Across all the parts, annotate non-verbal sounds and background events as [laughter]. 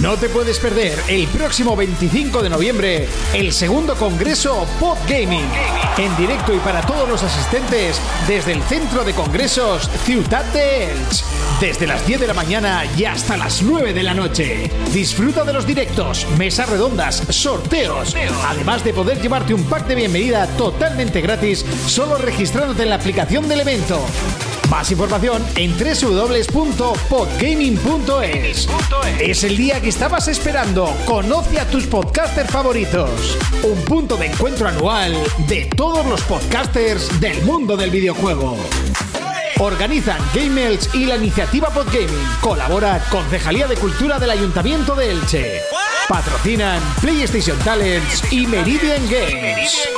No te puedes perder el próximo 25 de noviembre el segundo congreso Pod Gaming. En directo y para todos los asistentes desde el centro de congresos Ciutat de Elche. Desde las 10 de la mañana y hasta las 9 de la noche. Disfruta de los directos, mesas redondas, sorteos. Además de poder llevarte un pack de bienvenida totalmente gratis solo registrándote en la aplicación del evento. Más información en www.podgaming.es. Es el día que estabas esperando. Conoce a tus podcasters favoritos. Un punto de encuentro anual de todos los podcasters del mundo del videojuego. Organizan GameElch y la iniciativa Podgaming. Colabora Concejalía de Cultura del Ayuntamiento de Elche. Patrocinan PlayStation Talents y Meridian Games.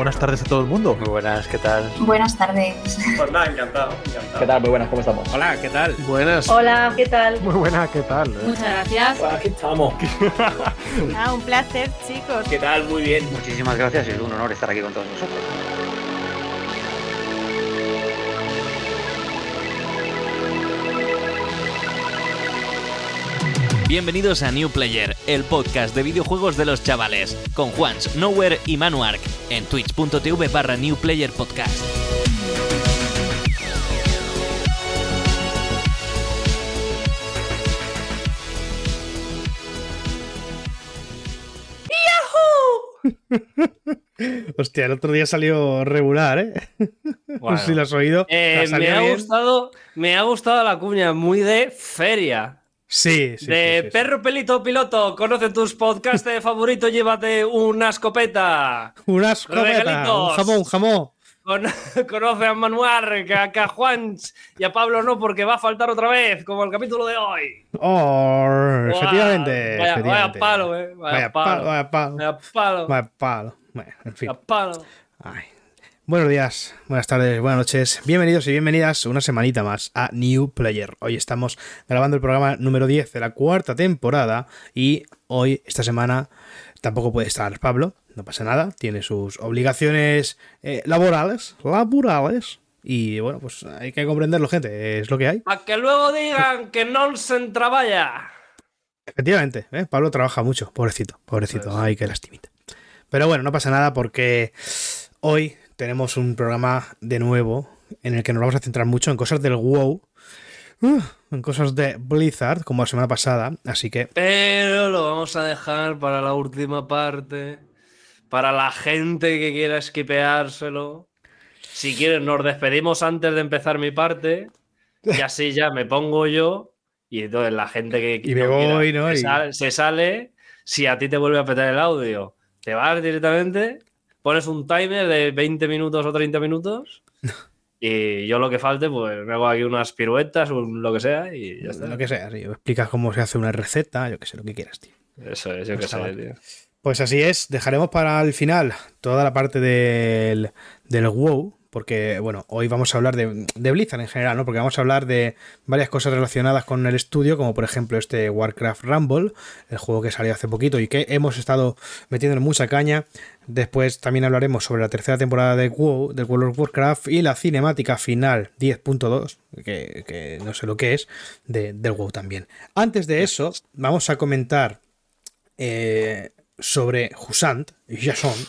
Buenas tardes a todo el mundo. Muy buenas, ¿qué tal? Buenas tardes. Pues nada, encantado, encantado. ¿Qué tal? Muy buenas, ¿cómo estamos? Hola, ¿qué tal? Buenas. Hola, ¿qué tal? Muy buenas, ¿qué tal? Muchas gracias. Pues aquí estamos. Ah, un placer, chicos. ¿Qué tal? Muy bien. Muchísimas gracias y es un honor estar aquí con todos vosotros. Bienvenidos a New Player, el podcast de videojuegos de los chavales, con Juans, Nowhere y Manuark, en twitch.tv barra New Player Podcast. [laughs] Hostia, el otro día salió regular, ¿eh? [laughs] no sé si lo has oído. Eh, ¿Ha salido me, ha bien? gustado, me ha gustado la cuña, muy de feria. Sí, sí. de sí, sí, sí. perro pelito piloto, conoce tus podcasts favoritos, llévate una escopeta. Una escopeta, Regalitos. un jamón, jamón. Con- [laughs] conoce a Manuar, a, a Juan y a Pablo no, porque va a faltar otra vez, como el capítulo de hoy. Oh, efectivamente. Vaya, vaya efectivamente. palo, eh. Vaya, Vaya palo. palo, vaya palo. Vaya palo. Vaya palo. Bueno, en fin. Vaya palo. Ay. Buenos días, buenas tardes, buenas noches. Bienvenidos y bienvenidas una semanita más a New Player. Hoy estamos grabando el programa número 10 de la cuarta temporada y hoy, esta semana, tampoco puede estar Pablo. No pasa nada, tiene sus obligaciones eh, laborales, laborales. Y bueno, pues hay que comprenderlo, gente, es lo que hay. Para que luego digan que no se entraballa. Efectivamente, ¿eh? Pablo trabaja mucho, pobrecito, pobrecito, ay, qué lastimita. Pero bueno, no pasa nada porque hoy tenemos un programa de nuevo en el que nos vamos a centrar mucho en cosas del WoW, uh, en cosas de Blizzard, como la semana pasada, así que Pero lo vamos a dejar para la última parte. Para la gente que quiera esquipeárselo. Si quieren, nos despedimos antes de empezar mi parte. Y [laughs] así ya me pongo yo. Y entonces la gente que Y me voy, ¿no? se, Y- sale, se sale. Si a ti te vuelve a petar el audio, te vas directamente. Pones un timer de 20 minutos o 30 minutos. [laughs] Y yo lo que falte, pues me hago aquí unas piruetas o lo que sea. Y ya está. lo que sea, sí, explicas cómo se hace una receta, yo que sé, lo que quieras, tío. Eso es, yo que Está sé, mal. tío. Pues así es, dejaremos para el final toda la parte del, del WoW, porque bueno, hoy vamos a hablar de, Blizzard en general, ¿no? Porque vamos a hablar de varias cosas relacionadas con el estudio, como por ejemplo este Warcraft Rumble, el juego que salió hace poquito y que hemos estado metiendo mucha caña. Después también hablaremos sobre la tercera temporada de WoW, del World of Warcraft y la cinemática final 10.2, que, que no sé lo que es, de, WoW también. Antes de eso, vamos a comentar eh, sobre Husant, Jasont,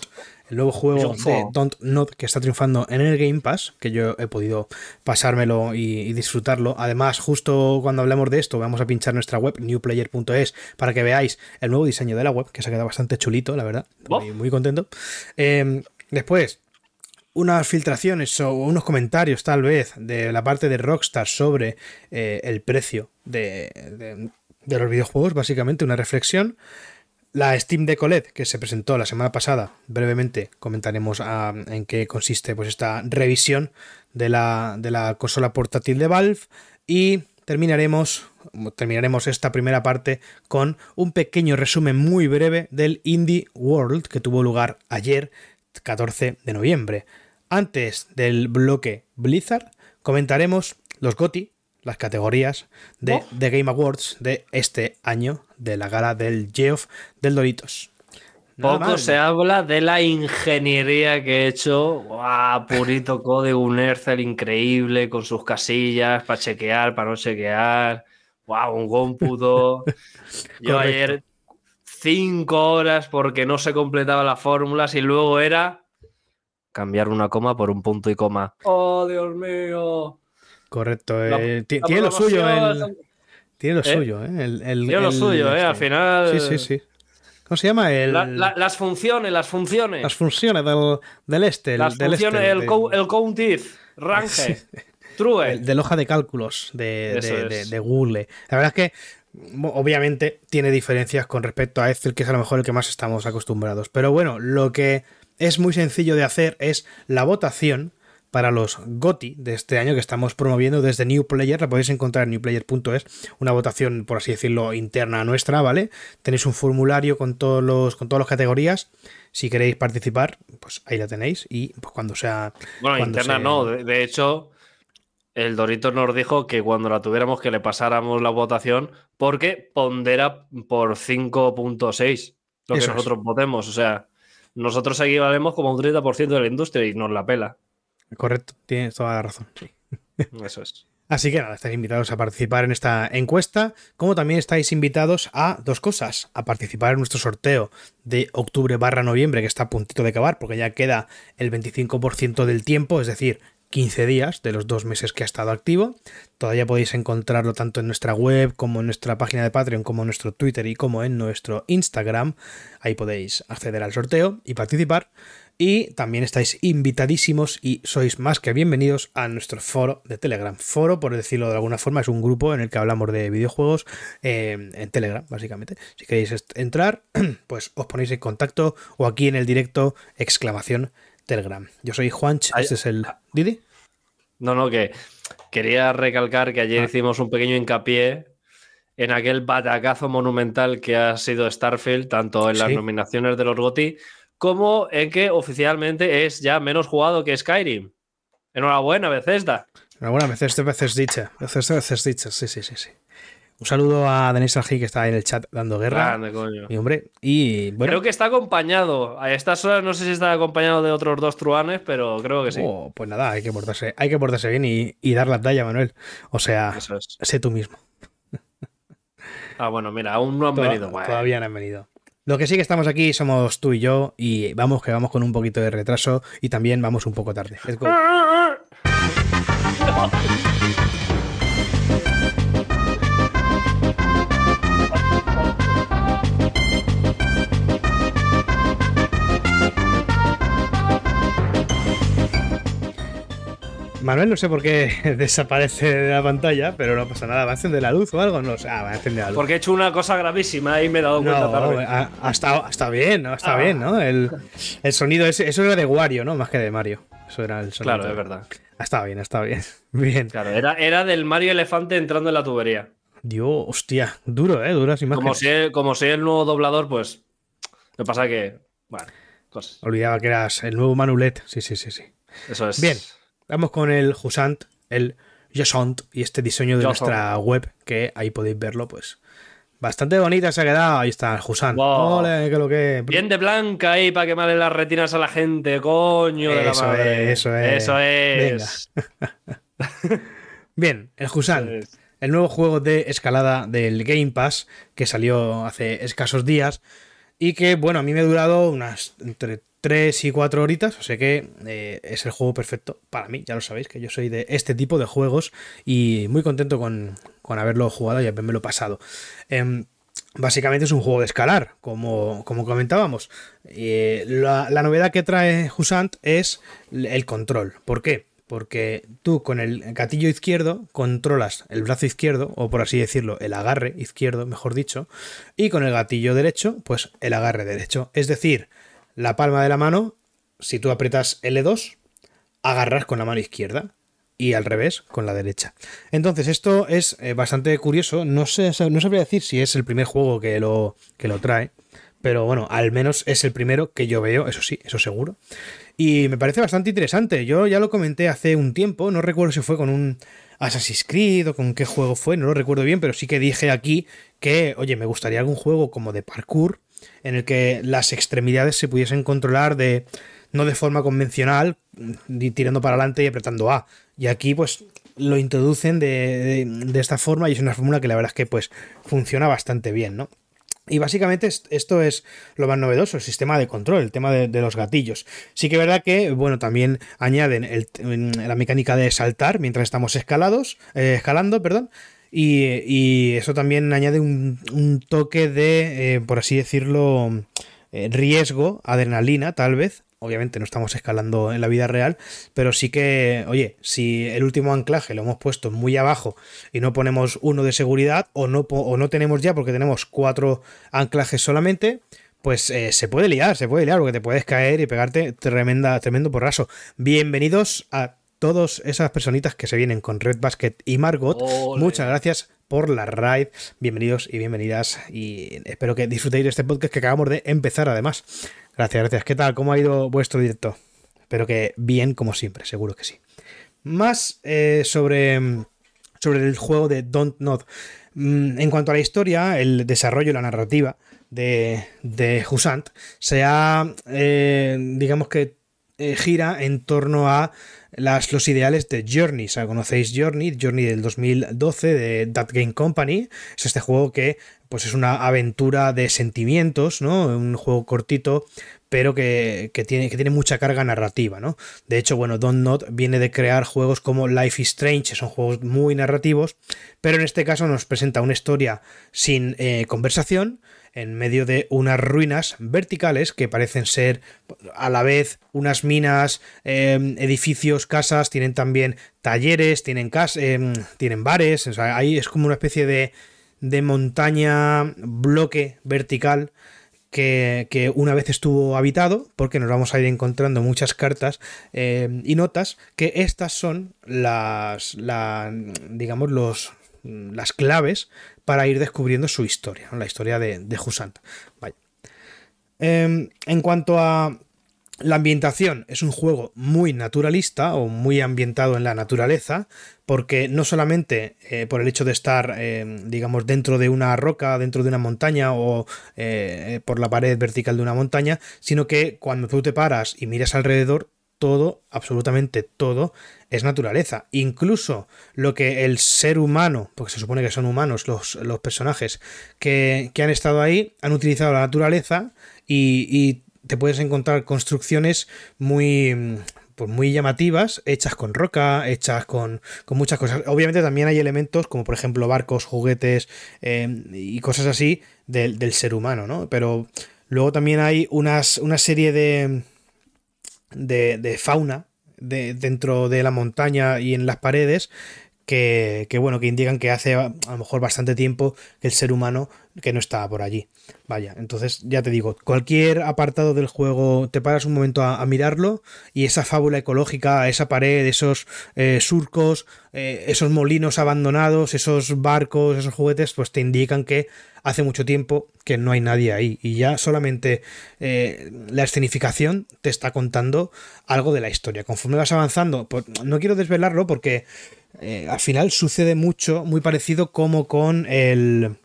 el nuevo juego de Don't Not que está triunfando en el Game Pass, que yo he podido pasármelo y, y disfrutarlo. Además, justo cuando hablemos de esto, vamos a pinchar nuestra web, newplayer.es, para que veáis el nuevo diseño de la web, que se ha quedado bastante chulito, la verdad. Muy, muy contento. Eh, después, unas filtraciones o unos comentarios tal vez de la parte de Rockstar sobre eh, el precio de, de- de los videojuegos, básicamente una reflexión. La Steam Deck OLED que se presentó la semana pasada, brevemente comentaremos ah, en qué consiste pues, esta revisión de la, de la consola portátil de Valve y terminaremos, terminaremos esta primera parte con un pequeño resumen muy breve del Indie World que tuvo lugar ayer, 14 de noviembre. Antes del bloque Blizzard, comentaremos los GOTY, las categorías de The Game Awards de este año, de la gala del Geoff del Doritos. Nada Poco mal. se habla de la ingeniería que he hecho. ¡Guau! Purito [laughs] código, un Ercel increíble con sus casillas para chequear, para no chequear. ¡Wow! Un cómputo. [laughs] Yo Correcto. ayer cinco horas porque no se completaban las fórmulas y luego era cambiar una coma por un punto y coma. ¡Oh, Dios mío! Correcto. Eh, tiene lo suyo. El, tiene lo ¿Eh? suyo, ¿eh? El, el- Tiene lo suyo, ¿eh? Al este. final. Sí, sí, sí. ¿Cómo se llama? El, La- la- las funciones, las funciones. las funciones del, del este. Las del funciones, este, el, de- co- el count if, range, [laughs] true. el- de hoja de cálculos de, de- de- Google. La verdad es que, obviamente, tiene diferencias con respecto a Excel, que es a lo mejor el que más estamos acostumbrados. Pero bueno, lo que es muy sencillo de hacer es la votación para los GOTI de este año que estamos promoviendo desde New Player. La podéis encontrar en newplayer.es, una votación, por así decirlo, interna nuestra, ¿vale? Tenéis un formulario con todos los, con todas las categorías. Si queréis participar, pues ahí la tenéis. Y pues cuando sea. Bueno, cuando interna no. De, de hecho, el Dorito nos dijo que cuando la tuviéramos que le pasáramos la votación porque pondera por 5.6 lo que Eso es. nosotros votemos. O sea, nosotros equivalemos como un 30% de la industria y nos la pela. Correcto, tienes toda la razón. sí. Eso es. Así que nada, estáis invitados a participar en esta encuesta, como también estáis invitados a dos cosas, a participar en nuestro sorteo de octubre barra noviembre, que está a puntito de acabar, porque ya queda el 25% del tiempo, es decir, 15 días de los dos meses que ha estado activo. Todavía podéis encontrarlo tanto en nuestra web como en nuestra página de Patreon, como en nuestro Twitter y como en nuestro Instagram. Ahí podéis acceder al sorteo y participar. Y también estáis invitadísimos y sois más que bienvenidos a nuestro foro de Telegram. Foro, por decirlo de alguna forma, es un grupo en el que hablamos de videojuegos eh, en Telegram, básicamente. Si queréis entrar, [clears throat] pues os ponéis en contacto o aquí en el directo, exclamación Telegram. Yo soy Juanch, Ay- este es el Didi. No, no, que quería recalcar que ayer Ah. hicimos un pequeño hincapié en aquel batacazo monumental que ha sido Starfield, tanto en las Sí. nominaciones de los GOTY como en que oficialmente es ya menos jugado que Skyrim. Enhorabuena, Bethesda. Veces dicha, veces, veces dicha, sí, sí, sí, sí. Un saludo a Denis Algi que está en el chat dando guerra. Grande, coño. Y hombre, y bueno, Creo que está acompañado. A estas horas no sé si está acompañado de otros dos truanes, pero creo que sí. oh, pues nada, hay que portarse, hay que portarse bien y, y dar la talla, Manuel. O sea, es. sé tú mismo. Ah, bueno, mira, aún no han Toda- venido. Todavía no han venido. Lo que sí que estamos aquí somos tú y yo y vamos que vamos con un poquito de retraso y también vamos un poco tarde. Let's go. [laughs] Manuel no sé por qué [laughs] desaparece de la pantalla, pero no pasa nada. ¿Va a encender la luz o algo? No sé. Ah, va a encender la luz. Porque he hecho una cosa gravísima y me he dado cuenta No, tarde. ha, ha estado, ha bien, Ah. bien, ¿no? El, el sonido, ese, eso era de Wario, ¿no? Más que de Mario. Eso era el sonido. Claro, es verdad. Ha estado bien, ha estado bien. [laughs] Bien. Claro, era, era del Mario Elefante entrando en la tubería. Dios, hostia, duro, ¿eh? Duras Como imágenes. si, como soy el nuevo doblador, pues. Lo que pasa que. Bueno, cosas. Olvidaba que eras el nuevo Manulet. Sí, sí, sí, sí. Eso es. Bien, vamos con el Jusant, el Josant y este diseño de nuestra web, que ahí podéis verlo, pues. Bastante bonita se ha quedado. Ahí está el Jusant. Wow. Ole, que lo que. Bien de blanca ahí para quemarle las retinas a la gente, coño de la madre. es, eso es. Eso es. [laughs] Bien, el es. el nuevo juego de escalada del Game Pass que salió hace escasos días y que, bueno, a mí me ha durado unas entre 3 y 4 horitas, o sea que eh, es el juego perfecto para mí, ya lo sabéis, que yo soy de este tipo de juegos y muy contento con, con haberlo jugado y haberme pasado. Em, Básicamente es un juego de escalar, como, como comentábamos. Eh, la, la novedad que trae Husant es el control. ¿Por qué? Porque tú con el gatillo izquierdo controlas el brazo izquierdo, o por así decirlo, el agarre izquierdo, mejor dicho, y con el gatillo derecho, pues el agarre derecho. Es decir, la palma de la mano, si tú aprietas L2, agarras con la mano izquierda y al revés con la derecha. Entonces esto es eh, bastante curioso, no sé, no sabría decir si es el primer juego que lo, que lo trae, pero bueno, al menos es el primero que yo veo, eso sí, eso seguro. Y me parece bastante interesante. Yo ya lo comenté hace un tiempo, no recuerdo si fue con un Assassin's Creed o con qué juego fue, no lo recuerdo bien, pero sí que dije aquí que, oye, me gustaría algún juego como de parkour en el que las extremidades se pudiesen controlar de no de forma convencional, tirando para adelante y apretando A. Y aquí pues lo introducen de, de, esta forma y es una fórmula que la verdad es que pues funciona bastante bien, ¿no? Y básicamente esto es lo más novedoso, el sistema de control, el tema de, los gatillos. Sí que es verdad que, bueno, también añaden la mecánica de saltar mientras estamos escalados, eh, escalando, perdón. Y, eso también añade un, toque de, eh, por así decirlo, eh, riesgo, adrenalina, tal vez, obviamente no estamos escalando en la vida real, pero sí que, oye, si el último anclaje lo hemos puesto muy abajo y no ponemos uno de seguridad o no, tenemos ya porque tenemos cuatro anclajes solamente, pues eh, se puede liar, se puede liar porque te puedes caer y pegarte tremenda, tremendo porrazo. Bienvenidos a todas esas personitas que se vienen con Red Basket y Margot. Muchas gracias por la raid. Bienvenidos y bienvenidas y espero que disfrutéis de este podcast que acabamos de empezar además. Gracias, gracias. ¿Qué tal? ¿Cómo ha ido vuestro directo? Espero que bien, como siempre, seguro que sí. Más eh, sobre, sobre el juego de Don't Not. Mm, en cuanto a la historia, el desarrollo la narrativa de, de Husant se ha, eh, digamos que, eh, gira en torno a las, los ideales de Journey. Conocéis Journey, Journey del 2012 de That Game Company. Es este juego que pues es una aventura de sentimientos, ¿no? Un juego cortito, pero que, tiene, que tiene mucha carga narrativa, ¿no? De hecho, bueno, Don't Not viene de crear juegos como Life is Strange, son juegos muy narrativos, pero en este caso nos presenta una historia sin eh, conversación, en medio de unas ruinas verticales que parecen ser a la vez unas minas, em, edificios, casas, tienen también talleres, tienen, em, tienen bares, ahí es como una especie de, de montaña bloque vertical que, una vez estuvo habitado, porque nos vamos a ir encontrando muchas cartas em, y notas, que estas son las, digamos, los, las claves para ir descubriendo su historia, la historia de, de Husant. Em, en cuanto a la ambientación, es un juego muy naturalista o muy ambientado en la naturaleza, porque no solamente eh, por el hecho de estar, em, digamos, dentro de una roca, dentro de una montaña o eh, por la pared vertical de una montaña, sino que cuando tú te paras y miras alrededor, todo, absolutamente todo, es naturaleza. Incluso lo que el ser humano, porque se supone que son humanos los, los personajes que, han estado ahí, han utilizado la naturaleza y, te puedes encontrar construcciones muy, pues muy llamativas, hechas con roca, hechas con, con, muchas cosas. Obviamente también hay elementos como por ejemplo barcos, juguetes eh, y cosas así del, del, ser humano, ¿no? Pero luego también hay unas, una serie de, de, fauna de, dentro de la montaña y en las paredes que, bueno, que indican que hace a lo mejor bastante tiempo que el ser humano que no estaba por allí. Vaya, entonces ya te digo, cualquier apartado del juego te paras un momento a, mirarlo y esa fábula ecológica, esa pared, esos eh, surcos, eh, esos molinos abandonados, esos barcos, esos juguetes, pues te indican que hace mucho tiempo que no hay nadie ahí y ya solamente eh, la escenificación te está contando algo de la historia. Conforme vas avanzando, pues no quiero desvelarlo porque al final sucede mucho, muy parecido como con el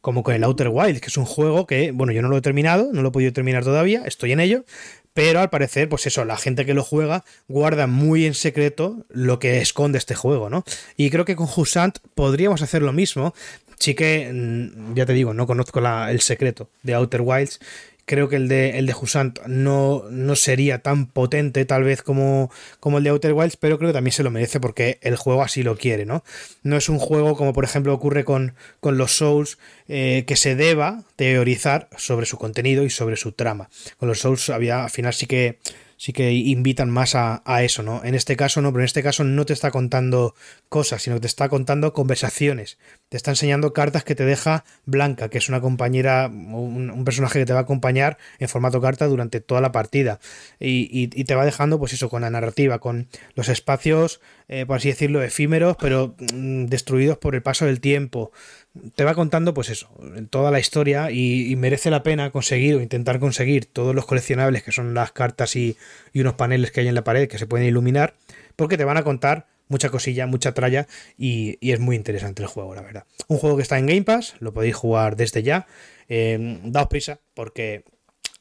como con el Outer Wilds, que es un juego que, bueno, yo no lo he terminado, no lo he podido terminar todavía, estoy en ello, pero al parecer, pues eso, la gente que lo juega guarda muy en secreto lo que esconde este juego, ¿no? Y creo que con Husant podríamos hacer lo mismo. Sí que, mm, ya te digo, no conozco el secreto de Outer Wilds Creo que el de, el de Husant no, no sería tan potente tal vez como, como el de Outer Wilds, pero creo que también se lo merece porque el juego así lo quiere, ¿no? No es un juego como por ejemplo ocurre con, con los Souls eh, que se deba teorizar sobre su contenido y sobre su trama. Con los Souls había, al final sí que sí que invitan más a, eso, ¿no? En este caso no, pero en este caso no te está contando cosas, sino que te está contando conversaciones. Te está enseñando cartas que te deja Blanca, que es una compañera, un, personaje que te va a acompañar en formato carta durante toda la partida. Y, te va dejando, pues eso, con la narrativa, con los espacios, eh, por así decirlo, efímeros, pero mm, destruidos por el paso del tiempo te va contando, pues eso, toda la historia y, merece la pena conseguir o intentar conseguir todos los coleccionables que son las cartas y, unos paneles que hay en la pared que se pueden iluminar, porque te van a contar mucha cosilla, mucha tralla y, es muy interesante el juego, la verdad. Un juego que está en Game Pass, lo podéis jugar desde ya. Eh, daos prisa porque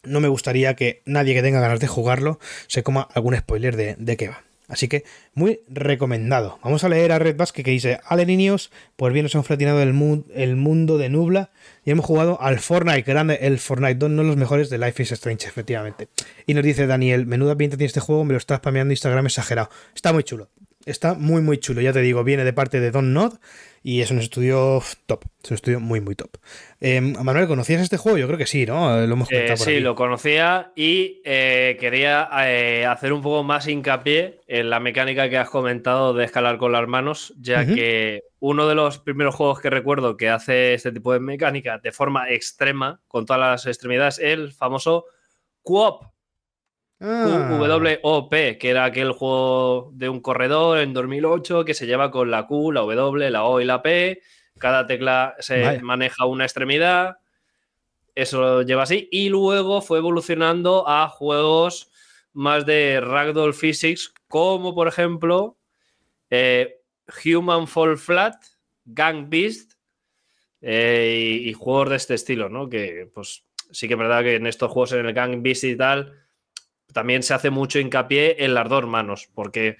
no me gustaría que nadie que tenga ganas de jugarlo se coma algún spoiler de, de qué va. Así que muy recomendado. Vamos a leer a Red Basket que dice, Ale niños, pues bien nos hemos flatinado el, el mundo de Nubla y hemos jugado al Fortnite, grande el Fortnite 2, no los mejores de Life is Strange, efectivamente. Y nos dice Daniel, menuda pinta tiene este juego, me lo estás spameando Instagram exagerado. Está muy chulo. Está muy muy chulo, ya te digo, viene de parte de Don Nod y es un estudio top, es un estudio muy muy top. Eh, Manuel, ¿conocías este juego? Yo creo que sí, ¿no? Lo hemos eh, sí, aquí. lo conocía y eh, quería eh, hacer un poco más hincapié en la mecánica que has comentado de escalar con las manos, ya uh -huh. que uno de los primeros juegos que recuerdo que hace este tipo de mecánica de forma extrema, con todas las extremidades, el famoso Coop. Ah. WOP, que era aquel juego de un corredor en 2008 que se lleva con la Q, la W, la O y la P. Cada tecla se maneja una extremidad. Eso lo lleva así. Y luego fue evolucionando a juegos más de Ragdoll Physics, como por ejemplo eh, Human Fall Flat, Gang Beast eh, y, y juegos de este estilo, ¿no? Que pues sí que es verdad que en estos juegos en el Gang Beast y tal también se hace mucho hincapié en las dos manos, porque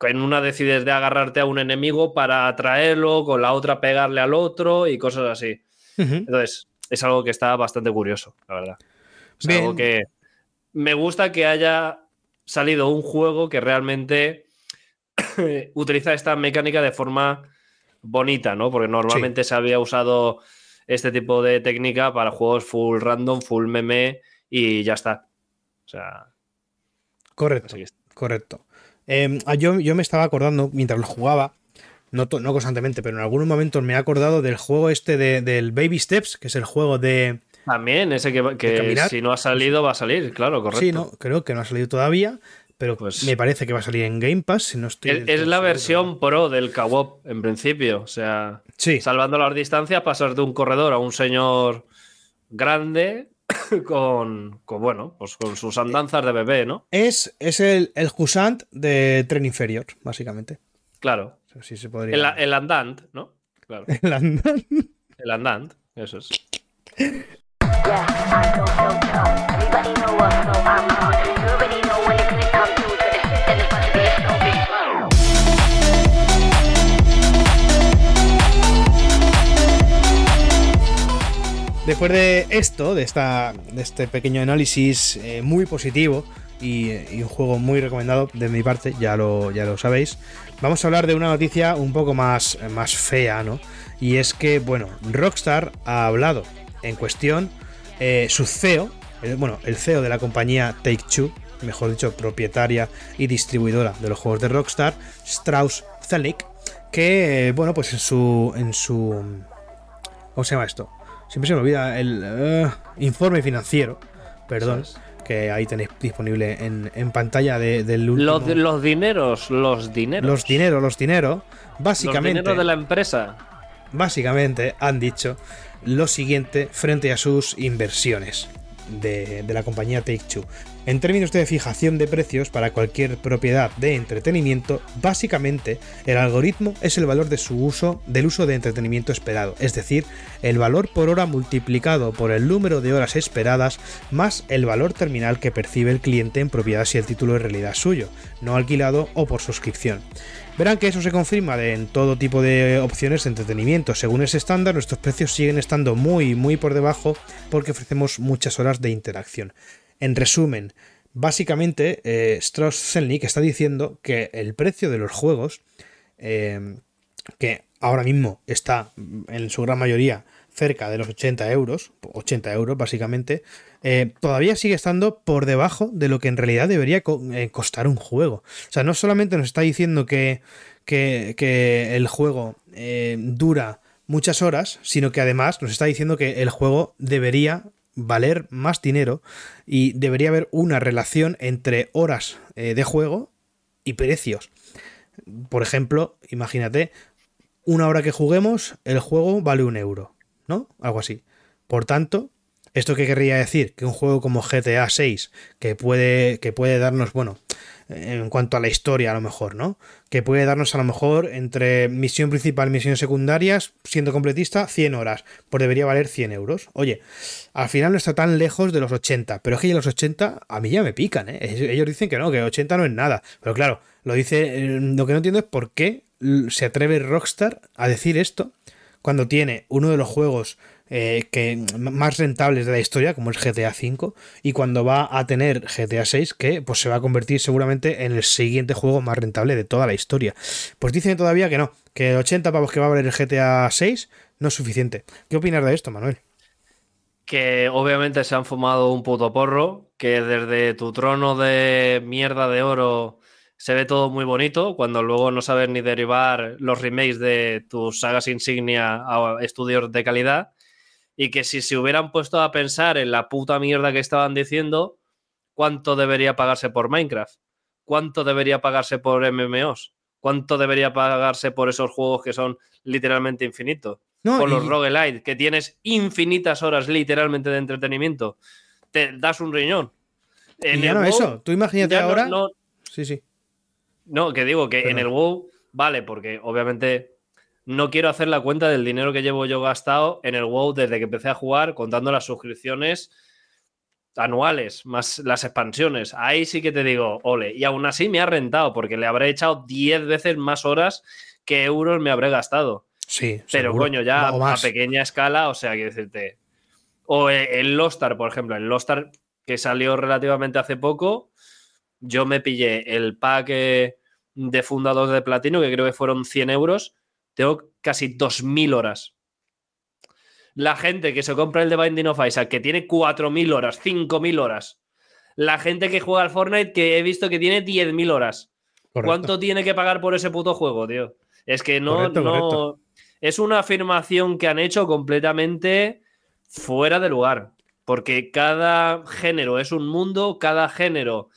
en una decides de agarrarte a un enemigo para atraerlo, con la otra pegarle al otro y cosas así. Uh -huh. Entonces, es algo que está bastante curioso, la verdad. Es Bien. algo que me gusta que haya salido un juego que realmente [clears throat] utiliza esta mecánica de forma bonita, ¿no? Porque normalmente sí. se había usado este tipo de técnica para juegos full random, full meme y ya está. O sea, Correcto, correcto. Eh, yo, yo, me estaba acordando mientras lo jugaba, no, no, constantemente, pero en algunos momentos me he acordado del juego este de, del Baby Steps, que es el juego de. También, ese que, que si no ha salido, va a salir, claro, correcto. Sí, no, creo que no ha salido todavía, pero pues, me parece que va a salir en Game Pass. Si no estoy es, es la versión pro del Kawop, en principio. O sea, sí. salvando las distancias, pasar de un corredor a un señor grande [coughs] con, con, bueno, pues con sus andanzas de bebé, ¿no? Es, es el, el Husant de tren inferior, básicamente. Claro. Sí se podría... el, el, andant, ¿no? Claro. El andant. El andant, eso es. Después de esto, de, esta, de este pequeño análisis eh, muy positivo y, un juego muy recomendado de mi parte, ya lo, ya lo sabéis, vamos a hablar de una noticia un poco más, más fea, ¿no? Y es que, bueno, Rockstar ha hablado en cuestión, eh, su CEO, el, bueno, el CEO de la compañía Take Two, mejor dicho, propietaria y distribuidora de los juegos de Rockstar, Strauss Zelnick, que, bueno, pues en su, en su... ¿Cómo se llama esto? Siempre se me olvida el uh, informe financiero, perdón, que ahí tenéis disponible en, en pantalla de, del último... Los, los, dineros, los dineros. Los dineros, los dineros. Básicamente... Los dineros de la empresa. Básicamente han dicho lo siguiente frente a sus inversiones de, de la compañía Take-Two. En términos de fijación de precios para cualquier propiedad de entretenimiento, básicamente el algoritmo es el valor de su uso del uso de entretenimiento esperado, es decir, el valor por hora multiplicado por el número de horas esperadas más el valor terminal que percibe el cliente en propiedad si el título es realidad suyo, no alquilado o por suscripción. Verán que eso se confirma en todo tipo de opciones de entretenimiento. Según ese estándar, nuestros precios siguen estando muy, muy por debajo porque ofrecemos muchas horas de interacción. En resumen, básicamente eh, Strauss Zelnick está diciendo que el precio de los juegos, eh, que ahora mismo está en su gran mayoría cerca de los 80 euros, 80 euros básicamente, eh, todavía sigue estando por debajo de lo que en realidad debería eh, costar un juego. O sea, no solamente nos está diciendo que, que, el juego dura muchas horas, sino que además nos está diciendo que el juego debería valer más dinero y debería haber una relación entre horas eh, de juego y precios. Por ejemplo, imagínate, una hora que juguemos, el juego vale un euro, ¿no? Algo así. Por tanto, ¿esto qué querría decir? Que un juego como GTA 6, que puede, que puede darnos, bueno, en cuanto a la historia, a lo mejor, ¿no? Que puede darnos a lo mejor entre misión principal y misiones secundarias, siendo completista, 100 horas. Pues debería valer 100 euros. Oye, al final no está tan lejos de los 80, pero es que ya los 80 a mí ya me pican, ¿eh? Ellos dicen que no, que 80 no es nada. Pero claro, lo dice. Lo que no entiendo es por qué se atreve Rockstar a decir esto cuando tiene uno de los juegos eh, que más rentables de la historia, como es GTA V, y cuando va a tener GTA 6, que pues se va a convertir seguramente en el siguiente juego más rentable de toda la historia. Pues dicen todavía que no, que 80 pavos que va a valer el GTA 6 no es suficiente. ¿Qué opinas de esto, Manuel? Que obviamente se han fumado un puto porro, que desde tu trono de mierda de oro se ve todo muy bonito, cuando luego no sabes ni derivar los remakes de tus sagas insignia a estudios de calidad, y que si se hubieran puesto a pensar en la puta mierda que estaban diciendo, ¿cuánto debería pagarse por Minecraft? ¿Cuánto debería pagarse por MMOs? ¿Cuánto debería pagarse por esos juegos que son literalmente infinitos? No, por y- los roguelite, que tienes infinitas horas literalmente de entretenimiento. Te das un riñón. y En ya el no WoW, eso. Tú imagínate no- ahora. no, Sí, sí. no, que digo que en el WoW vale, porque obviamente no quiero hacer la cuenta del dinero que llevo yo gastado en el WoW desde que empecé a jugar, contando las suscripciones anuales, más las expansiones. Ahí sí que te digo, ole. Y aún así me ha rentado, porque le habré echado 10 veces más horas que euros me habré gastado. Sí. Pero seguro. coño, ya a pequeña escala, o sea, quiero decirte. O el Lostar, por ejemplo, el Lostar que salió relativamente hace poco, yo me pillé el pack eh, de fundadores de platino, que creo que fueron 100 euros, tengo casi 2.000 horas. La gente que se compra el de Binding of Isaac, que tiene 4.000 horas, 5.000 horas. La gente que juega al Fortnite, que he visto que tiene 10.000 horas. Correcto. ¿Cuánto tiene que pagar por ese puto juego, tío? Es que no, Correcto, no- correcto. Es una afirmación que han hecho completamente fuera de lugar. Porque cada género es un mundo, cada género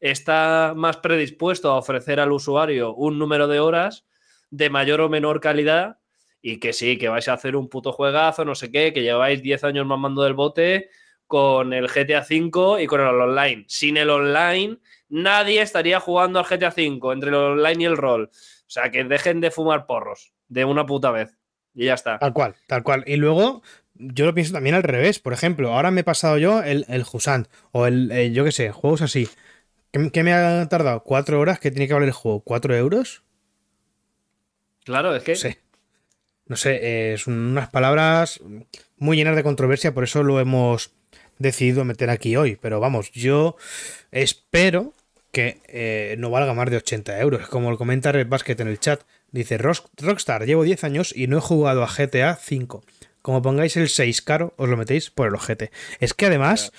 está más predispuesto a ofrecer al usuario un número de horas de mayor o menor calidad. Y que sí, que vais a hacer un puto juegazo, no sé qué, que lleváis 10 años mamando del bote con el GTA V y con el online. Sin el online, nadie estaría jugando al GTA V entre el online y el rol. O sea, que dejen de fumar porros de una puta vez. Y ya está. Tal cual, tal cual. Y luego, yo lo pienso también al revés. Por ejemplo, ahora me he pasado yo el, el o el, eh, yo qué sé, juegos así. ¿Qué, qué me ha tardado? ¿Cuatro horas? ¿Qué tiene que valer el juego? ¿Cuatro euros? Claro, es que. No sé. No sé, eh, son unas palabras muy llenas de controversia, por eso lo hemos decidido meter aquí hoy. Pero vamos, yo espero que eh, no valga más de 80 euros. Como lo comenta Red Basket en el chat. Dice, "Rock- Rockstar, llevo 10 años y no he jugado a GTA 5. Como pongáis el 6 caro, os lo metéis por el ojete. Es que además...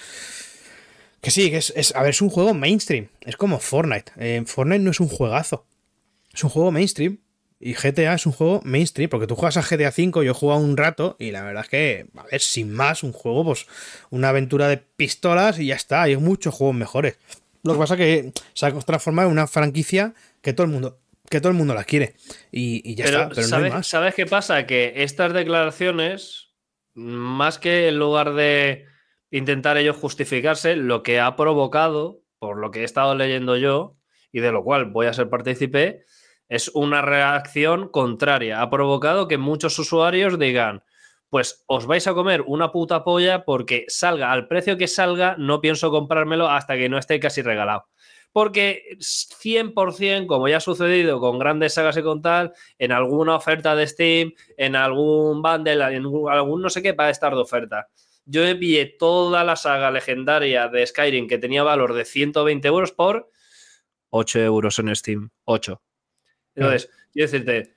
Que sí, que es, es- a ver, es un juego mainstream. Es como Fortnite. Eh, Fortnite no es un juegazo. Es un juego mainstream. Y GTA es un juego mainstream. Porque tú juegas a GTA V, yo he jugado un rato. Y la verdad es que, a ver, sin más, un juego, pues, una aventura de pistolas y ya está. Hay muchos juegos mejores. Lo que pasa es que se ha transformado en una franquicia que todo el mundo, que todo el mundo la quiere. Y, y ya pero, está. Pero ¿sabes, más. ¿sabes qué pasa? Que estas declaraciones, más que en lugar de intentar ellos justificarse, lo que ha provocado, por lo que he estado leyendo yo, y de lo cual voy a ser partícipe, es una reacción contraria. Ha provocado que muchos usuarios digan, pues os vais a comer una puta polla porque salga al precio que salga, no pienso comprármelo hasta que no esté casi regalado. Porque 100%, como ya ha sucedido con grandes sagas y con tal, en alguna oferta de Steam, en algún bundle, en algún no sé qué, va a estar de oferta. Yo envié toda la saga legendaria de Skyrim que tenía valor de 120 euros por 8 euros en Steam. 8. Entonces, quiero decirte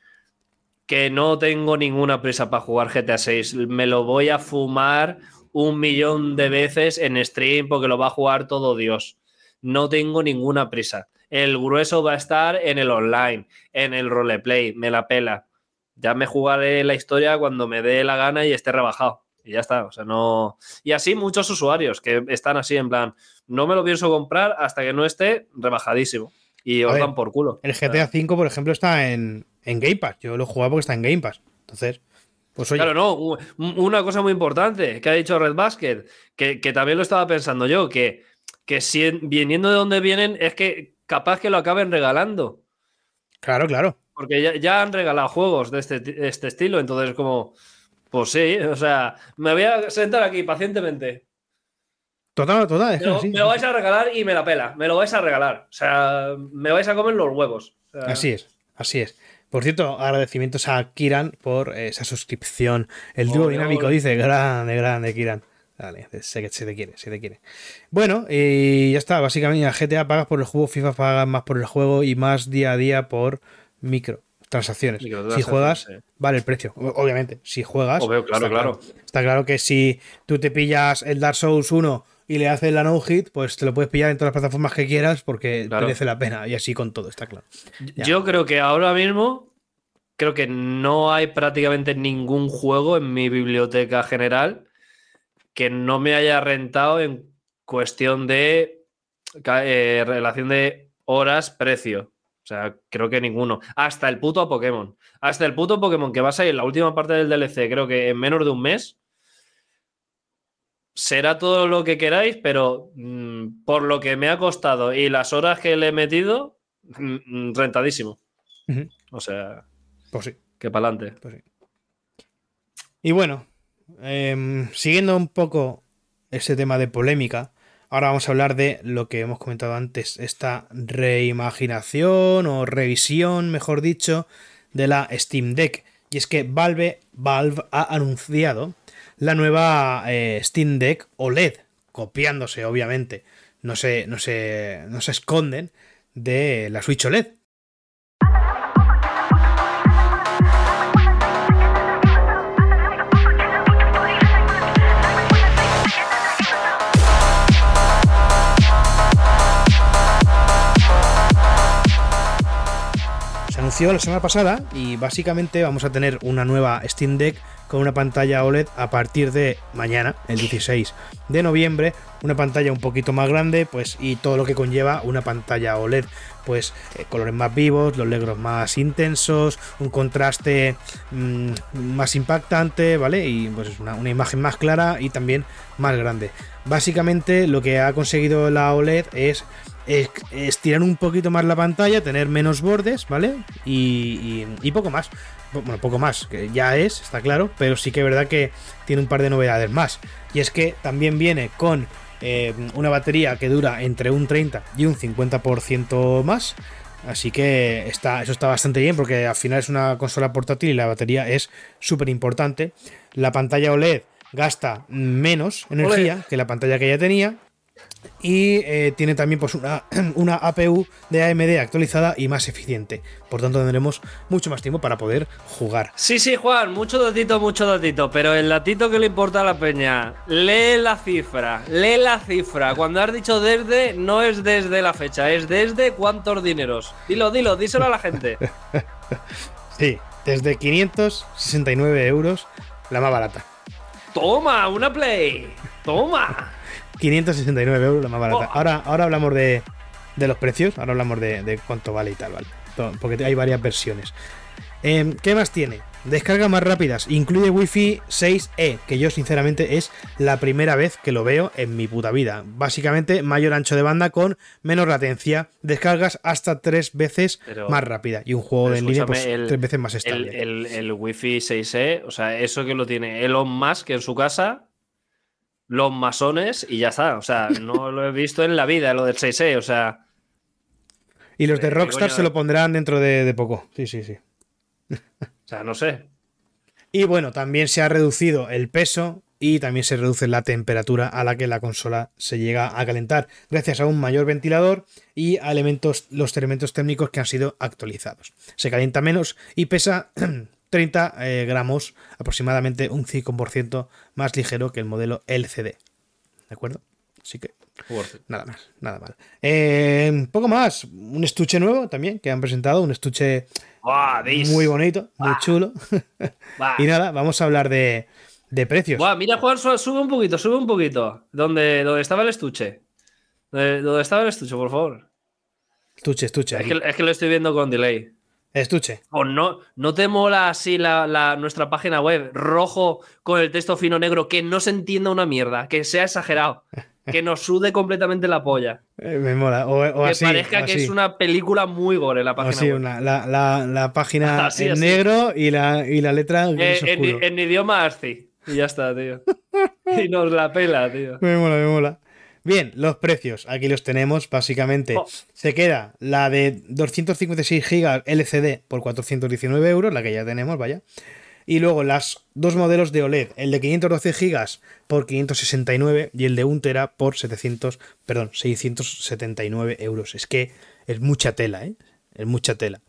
que no tengo ninguna prisa para jugar GTA 6. Me lo voy a fumar un millón de veces en stream porque lo va a jugar todo Dios. No tengo ninguna prisa. El grueso va a estar en el online, en el roleplay. Me la pela. Ya me jugaré la historia cuando me dé la gana y esté rebajado. Y ya está. O sea, no. Y así muchos usuarios que están así en plan, no me lo pienso comprar hasta que no esté rebajadísimo. Y os ver, dan por culo. El GTA V, por ejemplo, está en, en Game Pass. Yo lo he jugado porque está en Game Pass. Entonces, pues oye. Claro, no, una cosa muy importante que ha dicho Red Basket, que, que también lo estaba pensando yo, que, que si, viniendo de donde vienen, es que capaz que lo acaben regalando. Claro, claro. Porque ya, ya han regalado juegos de este, ti- este estilo, entonces como, pues sí, o sea, me voy a sentar aquí pacientemente. Total, total. Es Me lo, así, me lo vais a regalar y me la pela, me lo vais a regalar. O sea, me vais a comer los huevos. O sea, así es, así es. Por cierto, agradecimientos a Kiran por esa suscripción. El dúo dinámico dice, grande, grande, Kiran. Dale, sé que se te quiere, se te quiere. Bueno, y ya está. Básicamente, a GTA pagas por el juego, FIFA pagas más por el juego y más día a día por microtransacciones. Si Microtransacciones, juegas, sí. vale el precio. Obviamente, si juegas. Obvio, claro, está claro. Está claro que si tú te pillas el Dark Souls 1 y le haces la no hit, pues te lo puedes pillar en todas las plataformas que quieras porque Claro. merece la pena. Y así con todo, está claro. Ya. Yo creo que ahora mismo, creo que no hay prácticamente ningún juego en mi biblioteca general que no me haya rentado en cuestión de eh, relación de horas-precio. O sea, creo que ninguno. Hasta el puto Pokémon. Hasta el puto Pokémon que va a salir la última parte del DLC, creo que en menos de un mes. Será todo lo que queráis, pero mm, por lo que me ha costado y las horas que le he metido, mm, mm, rentadísimo. O sea, Pues sí. que para adelante. Pues sí. Y bueno, em, siguiendo un poco ese tema de polémica, ahora vamos a hablar de lo que hemos comentado antes, esta reimaginación o revisión, mejor dicho, de la Steam Deck. Y es que Valve, Valve ha anunciado la nueva eh, Steam Deck OLED, copiándose, obviamente, no se, no se, no se esconden de la Switch OLED. Se anunció la semana pasada y básicamente vamos a tener una nueva Steam Deck con una pantalla OLED a partir de mañana, el 16 de noviembre, una pantalla un poquito más grande, pues y todo lo que conlleva una pantalla OLED, pues eh, colores más vivos, los negros más intensos, un contraste mm, más impactante, ¿vale? Y pues una, una imagen más clara y también más grande. Básicamente lo que ha conseguido la OLED es es- estirar un poquito más la pantalla, tener menos bordes, ¿vale? Y, y- y poco más. Bueno, poco más, que ya es, está claro, pero sí que es verdad que tiene un par de novedades más. Y es que también viene con eh, una batería que dura entre un 30 y un 50% más. Así que está, eso está bastante bien porque al final es una consola portátil y la batería es súper importante. La pantalla OLED gasta menos energía que la pantalla que ya tenía y eh, tiene también pues una, [clears throat] una APU de AMD actualizada y más eficiente. Por tanto, tendremos mucho más tiempo para poder jugar. Sí, sí, Juan, mucho datito, mucho datito, pero el datito que le importa a la peña, lee la cifra, lee la cifra. Cuando has dicho desde, no es desde la fecha, es desde cuántos dineros. Dilo, dilo, díselo a la gente. [laughs] Sí, desde 569 euros, la más barata. Toma, una play. Toma. 569 euros, la más barata. Oh. Ahora, ahora hablamos de, de los precios, ahora hablamos de, de cuánto vale y tal, ¿vale? Porque hay varias versiones. Em, ¿Qué más tiene? Descargas más rápidas. Incluye Wi-Fi 6E, que yo sinceramente es la primera vez que lo veo en mi puta vida. Básicamente, mayor ancho de banda con menos latencia. Descargas hasta tres veces Pero- más rápida. Y un juego en línea, pues el- tres veces más El, estable. el, el Wi-Fi 6E, o sea, eso que lo tiene Elon Musk en su casa, los masones y ya está. O sea, no [laughs] lo he visto en la vida, lo del 6E, o sea. y los de ¿qué Rockstar se lo pondrán dentro de, de poco. Sí, sí, sí. O sea, no sé. Y bueno, también se ha reducido el peso y también se reduce la temperatura a la que la consola se llega a calentar, gracias a un mayor ventilador y a elementos, los elementos técnicos que han sido actualizados. Se calienta menos y pesa [clears throat] 30 eh, gramos, aproximadamente un 5% más ligero que el modelo LCD. ¿De acuerdo? Así que nada más, nada mal. Eh, poco más, un estuche nuevo también que han presentado, un estuche muy bonito, muy chulo. [laughs] Y nada, vamos a hablar de, de precios. Buah, mira, Juan, su- sube un poquito, sube un poquito. ¿Dónde, dónde estaba el estuche? ¿Dónde, dónde estaba el estuche, por favor? Estuche, estuche. Es aquí. que, es que lo estoy viendo con delay. Estuche. ¿O no, ¿No te mola así la, la- nuestra página web? Rojo con el texto fino negro, que no se entienda una mierda, que sea exagerado. que nos sude completamente la polla. [laughs] Eh, me mola. O, o que así. parezca o que así. es una película muy gore la O página así, web. una- la, la- la página [laughs] Así, en así. negro y la, y la letra Eh, gris en, oscuro. en idioma ASCII. Y ya está, tío. [laughs] y nos la pela, tío. Me mola, me mola. Bien, los precios. Aquí los tenemos, básicamente. Oh. Se queda la de 256 GB LCD por 419 euros, la que ya tenemos, vaya. Y luego las dos modelos de OLED, el de 512 GB por 569 y el de 1 TB por 700, perdón, 679 euros. Es que es mucha tela, ¿eh? Es mucha tela.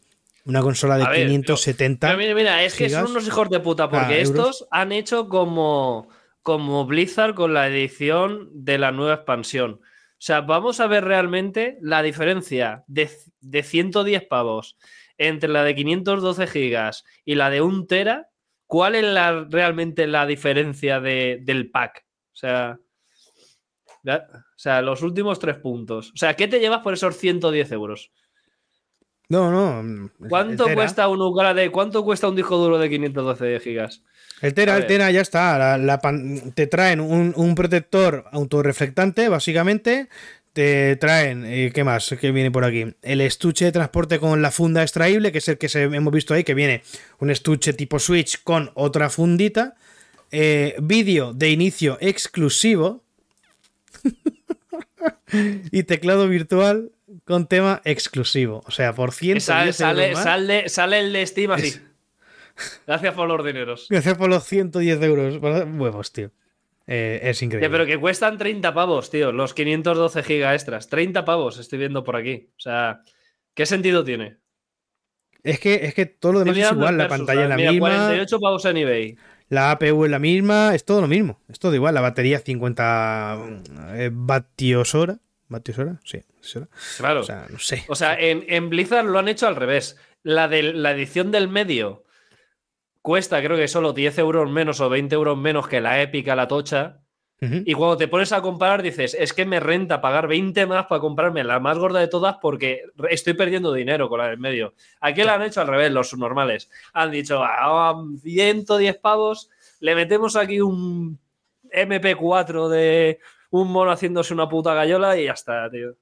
Una consola de ver, 570. Pero mira, mira, es que son unos hijos de puta, porque Ah, euros. estos han hecho como, como Blizzard con la edición de la nueva expansión. O sea, vamos a ver realmente la diferencia de, de 110 pavos entre la de 512 gigas y la de 1 tera. ¿Cuál es la, realmente la diferencia de- del pack? O sea, o sea, los últimos tres puntos. O sea, ¿qué te llevas por esos 110 euros? No, no. ¿Cuánto cuesta un upgrade? ¿Cuánto cuesta un disco duro de 512 gigas? El Tera, el ya está. la- la pan- te traen un, un protector autorreflectante, básicamente. Te traen, eh, ¿qué más? ¿Qué viene por aquí? El estuche de transporte con la funda extraíble, que es el que se, hemos visto ahí, que viene un estuche tipo Switch con otra fundita. Eh, vídeo de inicio exclusivo. [laughs] y teclado virtual con tema exclusivo. O sea, por 110 Sale, sale, el de Steam así. Es- Gracias por los dineros. Gracias por los 110 euros. Huevos, tío. Eh, es increíble. Pero que cuestan 30 pavos, tío. Los 512 gigas extras. 30 pavos estoy viendo por aquí. O sea, ¿qué sentido tiene? Es que, es que todo lo demás es igual. La pantalla es la mira, misma. 48 pavos en eBay. La APU es la misma. Es todo lo mismo. Es todo igual. La batería 50 eh, vatios hora. ¿Vatios hora? Sí. hora. Claro. O sea, no sé. O sea, en, en Blizzard lo han hecho al revés. La, de, la edición del medio cuesta, creo que solo 10 euros menos o 20 euros menos que la épica, la tocha. Y cuando te pones a comparar, dices, es que me renta pagar 20 más para comprarme la más gorda de todas porque estoy perdiendo dinero con la del medio. Aquí la han hecho al revés, los subnormales. Han dicho, a 110 pavos, le metemos aquí un MP4 de un mono haciéndose una puta gallola y ya está, tío.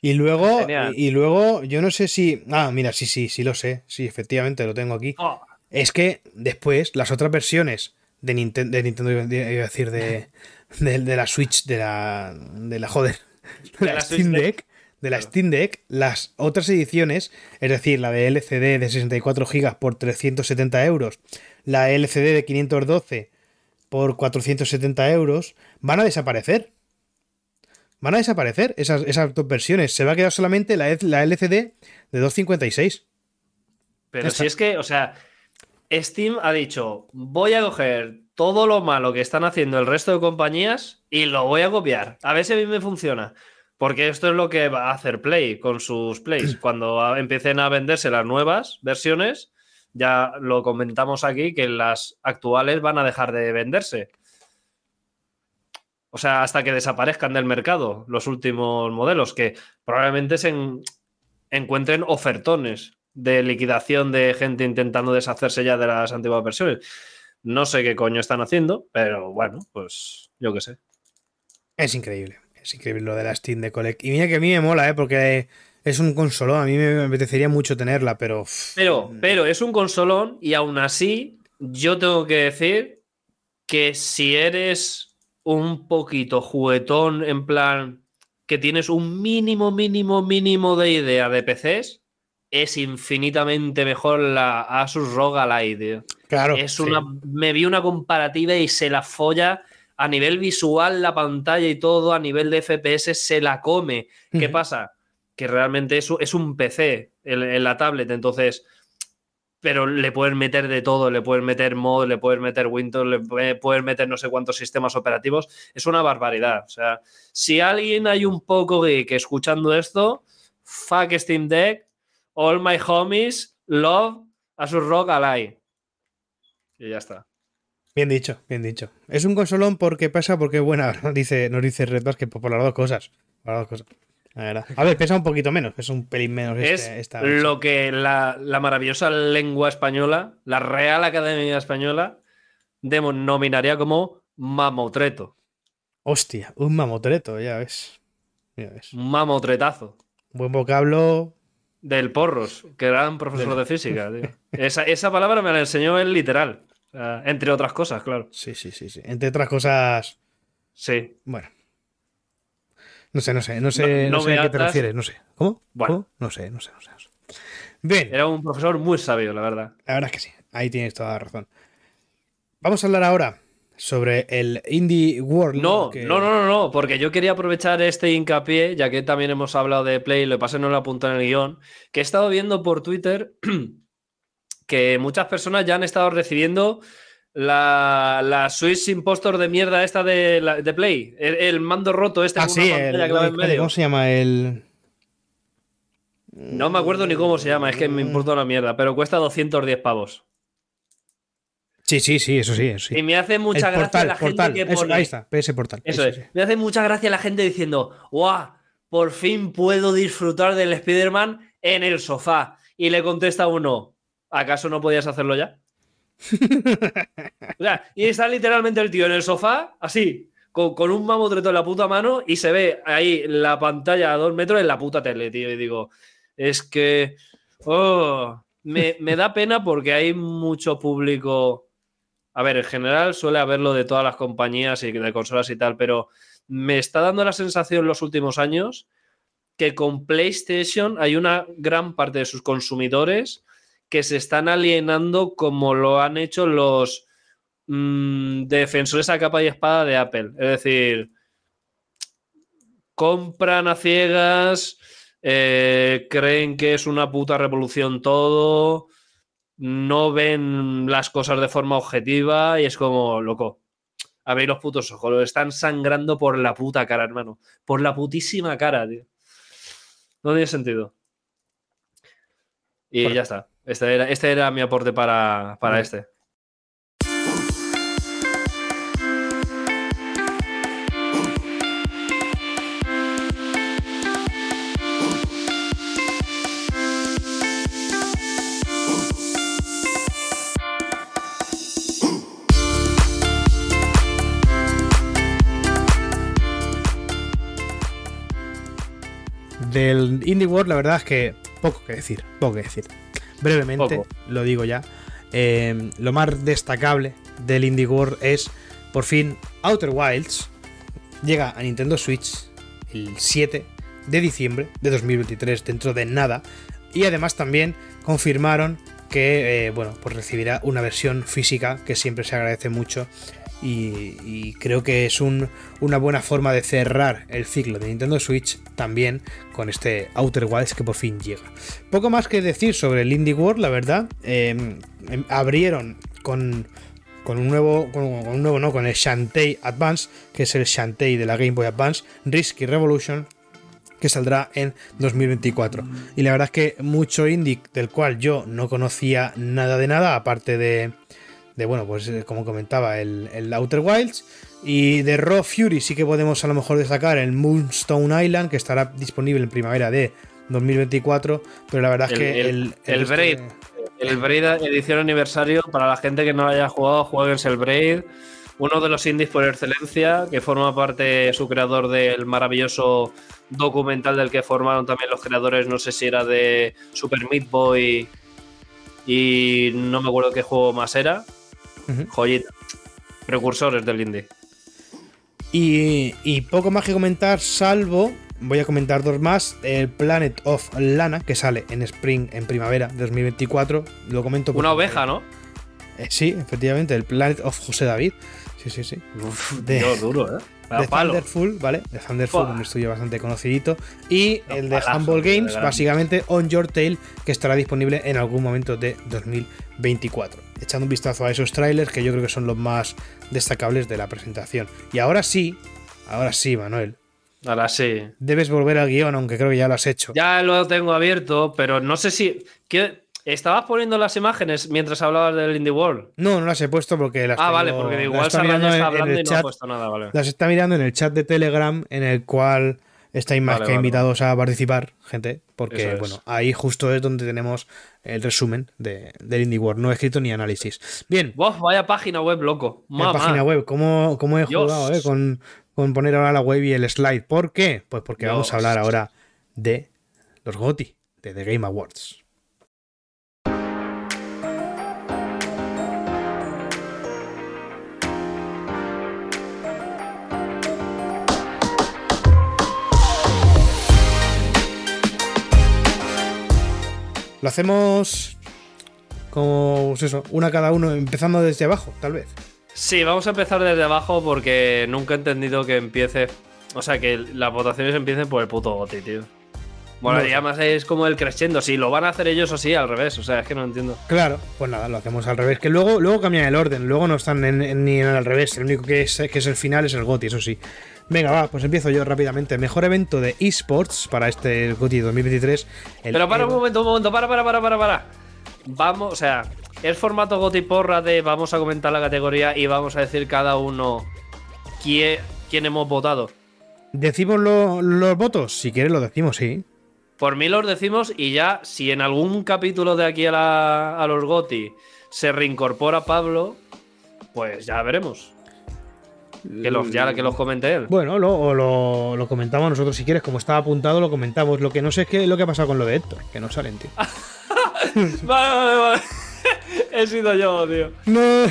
Y luego, Genial. y luego, yo no sé si. Ah, mira, sí, sí, sí lo sé. Sí, efectivamente, lo tengo aquí. Oh, Es que después, las otras versiones de Nintendo, de Nintendo iba a decir, de, [laughs] de, de la Switch, de la. de la joder. [laughs] De, la, la Steam Deck. De la Steam Deck, las otras ediciones, es decir, la de LCD de 64 GB por 370 euros, la LCD de 512 por 470 euros, van a desaparecer. Van a desaparecer esas, esas dos versiones. Se va a quedar solamente la, la LCD de 256. Pero si es que, o sea, Steam ha dicho, voy a coger todo lo malo que están haciendo el resto de compañías y lo voy a copiar. A ver si a mí me funciona. Porque esto es lo que va a hacer Play con sus Plays. [clears throat] Cuando empiecen a venderse las nuevas versiones, ya lo comentamos aquí, que las actuales van a dejar de venderse. O sea, hasta que desaparezcan del mercado los últimos modelos, que probablemente se en- encuentren ofertones de liquidación de gente intentando deshacerse ya de las antiguas versiones. No sé qué coño están haciendo, pero bueno, pues yo qué sé. Es increíble, es increíble lo de la Steam de Collect. Y mira que a mí me mola, ¿eh? porque es un consolón, a mí me apetecería mucho tenerla, pero... Pero, pero es un consolón y aún así yo tengo que decir que si eres un poquito juguetón en plan que tienes un mínimo, mínimo, mínimo de idea de PCs, es infinitamente mejor la Asus ROG Ally, tío. claro. Es sí. una. Me vi una comparativa y se la folla a nivel visual, la pantalla y todo, a nivel de FPS, se la come. ¿Qué pasa? Que realmente es, un- es un PC en, en la tablet, entonces. Pero le puedes meter de todo, le puedes meter mod, le puedes meter Windows, le puede- puedes meter no sé cuántos sistemas operativos. Es una barbaridad. O sea, si alguien hay un poco geek escuchando esto, fuck Steam Deck, all my homies, love, Asus ROG Ally. Y ya está. Bien dicho, bien dicho. Es un consolón porque pasa porque es buena, [laughs] dice, nos dice Red que por, las dos cosas. Por las dos cosas. La. A ver, pesa un poquito menos, pesa un pelín menos es este- esta lo que la, la maravillosa lengua española, la Real Academia Española, denominaría como mamotreto. Hostia, un mamotreto, ya ves. Ya ves. Un mamotretazo. Buen vocablo. Del Porros, que era un profesor de física. tío. Esa, esa palabra me la enseñó él literal. Entre otras cosas, claro. Sí, sí, sí, sí. Entre otras cosas. Sí. Bueno. No sé, no sé, no sé, No- no no sé a qué te refieres, no sé. ¿Cómo? Bueno. ¿Cómo? No sé, no sé, no sé. no sé. Bien, Era un profesor muy sabio, la verdad. la verdad es que sí, ahí tienes toda la razón. Vamos a hablar ahora sobre el Indie World. No, que- no, no, no, no, porque yo quería aprovechar este hincapié, ya que también hemos hablado de Play, lo que pasa que no lo apunto en el guion, que he estado viendo por Twitter [clears throat] que muchas personas ya han estado recibiendo la, la Switch Impostor de mierda esta de, la- de Play, el, el mando roto este Ah, con sí, una el, clavada en medio. ¿cómo se llama? El. No me acuerdo ni cómo se llama, es que me importa una mierda, pero cuesta 210 pavos. Sí, sí, sí, eso sí, eso sí. Y me hace mucha el gracia portal, la portal, gente que eso, pone... ahí está, PS Portal. Eso es. sí. Me hace mucha gracia la gente diciendo, ¡guau! Por fin puedo disfrutar del Spider-Man en el sofá. Y le contesta uno, ¿acaso no podías hacerlo ya? O sea, y está literalmente el tío en el sofá, así, con, con un mamotreto en la puta mano, y se ve ahí la pantalla a dos metros en la puta tele, tío. Y digo, es que. oh, me, me da pena porque hay mucho público. A ver, en general suele haberlo de todas las compañías y de consolas y tal, pero me está dando la sensación en los últimos años que con PlayStation hay una gran parte de sus consumidores que se están alienando como lo han hecho los mm, defensores a capa y espada de Apple. Es decir, compran a ciegas, eh, creen que es una puta revolución todo, no ven las cosas de forma objetiva y es como, loco, abrir los putos ojos, lo están sangrando por la puta cara, hermano. Por la putísima cara, tío. No tiene sentido. Y Bueno. ya está. Este era, este era mi aporte para, para este. Del Indie World, la verdad es que poco que decir, poco que decir. Brevemente, Poco. lo digo ya. eh, lo más destacable del Indie World es, por fin, Outer Wilds llega a Nintendo Switch el 7 de diciembre de 2023, dentro de nada. Y además también confirmaron que, eh, bueno, pues recibirá una versión física que siempre se agradece mucho. Y, creo que es un- una buena forma de cerrar el ciclo de Nintendo Switch también con este Outer Wilds que por fin llega. Poco más que decir sobre el Indie World, la verdad. Eh, em, abrieron con, con un nuevo, con, con un nuevo, no, con el Shantae Advance, que es el Shantae de la Game Boy Advance, Risky Revolution, que saldrá en 2024. Y la verdad es que mucho indie del cual yo no conocía nada de nada, aparte de, de bueno, pues eh, como comentaba, el, el Outer Wilds. Y de Raw Fury sí que podemos a lo mejor destacar el Moonstone Island, que estará disponible en primavera de 2024. Pero la verdad es El- que el- el, Braid. El Braid edición aniversario, para la gente que no lo haya jugado, jueguense el Braid. Uno de los indies por excelencia, que forma parte su creador del maravilloso documental del que formaron también los creadores, no sé si era de Super Meat Boy y no me acuerdo qué juego más era. Joyita. Precursores del indie. Y, y poco más que comentar, salvo, voy a comentar dos más, el Planet of Lana, que sale en Spring, en primavera de 2024. Lo comento Una oveja, ¿no? Eh, sí, efectivamente, el Planet of José David. Sí, sí, sí. De- Dios, duro, ¿eh? De. Thunderful, ¿vale? De Thunderful, un estudio bastante conocidito. Y Los el de palazos, Humble Games, básicamente On Your Tail, que estará disponible en algún momento de 2024. Echando un vistazo a esos trailers que yo creo que son los más destacables de la presentación. Y ahora sí, ahora sí, Manuel. Ahora sí. Debes volver al guion, aunque creo que ya lo has hecho. Ya lo tengo abierto, pero no sé si. ¿qué- ¿Estabas poniendo las imágenes mientras hablabas del Indie World? No, no las he puesto porque las Ah, tengo- vale, porque igual está mirando está hablando el y no ha chat. puesto nada, vale. Las está mirando en el chat de Telegram, en el cual estáis más Vale, que vale, invitados a participar, gente, porque es. bueno, ahí justo es donde tenemos el resumen de, del Indie World, no escrito ni análisis. Bien, vaya página web, loco. Mamá. página web, ¿cómo, cómo he Dios. jugado eh, con, con poner ahora la web y el slide. ¿Por qué? Pues porque vamos a hablar ahora de los GOTY, de The Game Awards. Lo hacemos como pues eso, una cada uno, empezando desde abajo, tal vez. Sí, vamos a empezar desde abajo porque nunca he entendido que empiece. O sea, que las votaciones empiecen por el puto Goti, tío. Bueno, No y además es como el crescendo. Si lo van a hacer ellos o sí, al revés. O sea, es que no entiendo. Claro, pues nada, lo hacemos al revés. Que luego, luego cambian el orden, luego no están en- en- ni en el al revés. El único que es, que es el final es el GOTI, eso sí. Venga, va, pues empiezo yo rápidamente. Mejor evento de esports para este GOTI 2023. el Pero para un momento, un momento, para, para, para, para, para. Vamos, o sea, es formato Goti porra de vamos a comentar la categoría y vamos a decir cada uno quién, quién hemos votado. ¿Decimos lo- los votos? Si quieres lo decimos, sí. Por mí los decimos y ya, si en algún capítulo de aquí a, la- a los Goti se reincorpora Pablo, pues ya veremos. Que los, ya que los comente él. Bueno, lo, o lo, lo comentamos nosotros si quieres. Como estaba apuntado, lo comentamos. Lo que no sé es qué, lo que ha pasado con lo de Héctor, que no salen, tío. [laughs] Vale, vale, vale. [laughs] He sido yo, tío. No.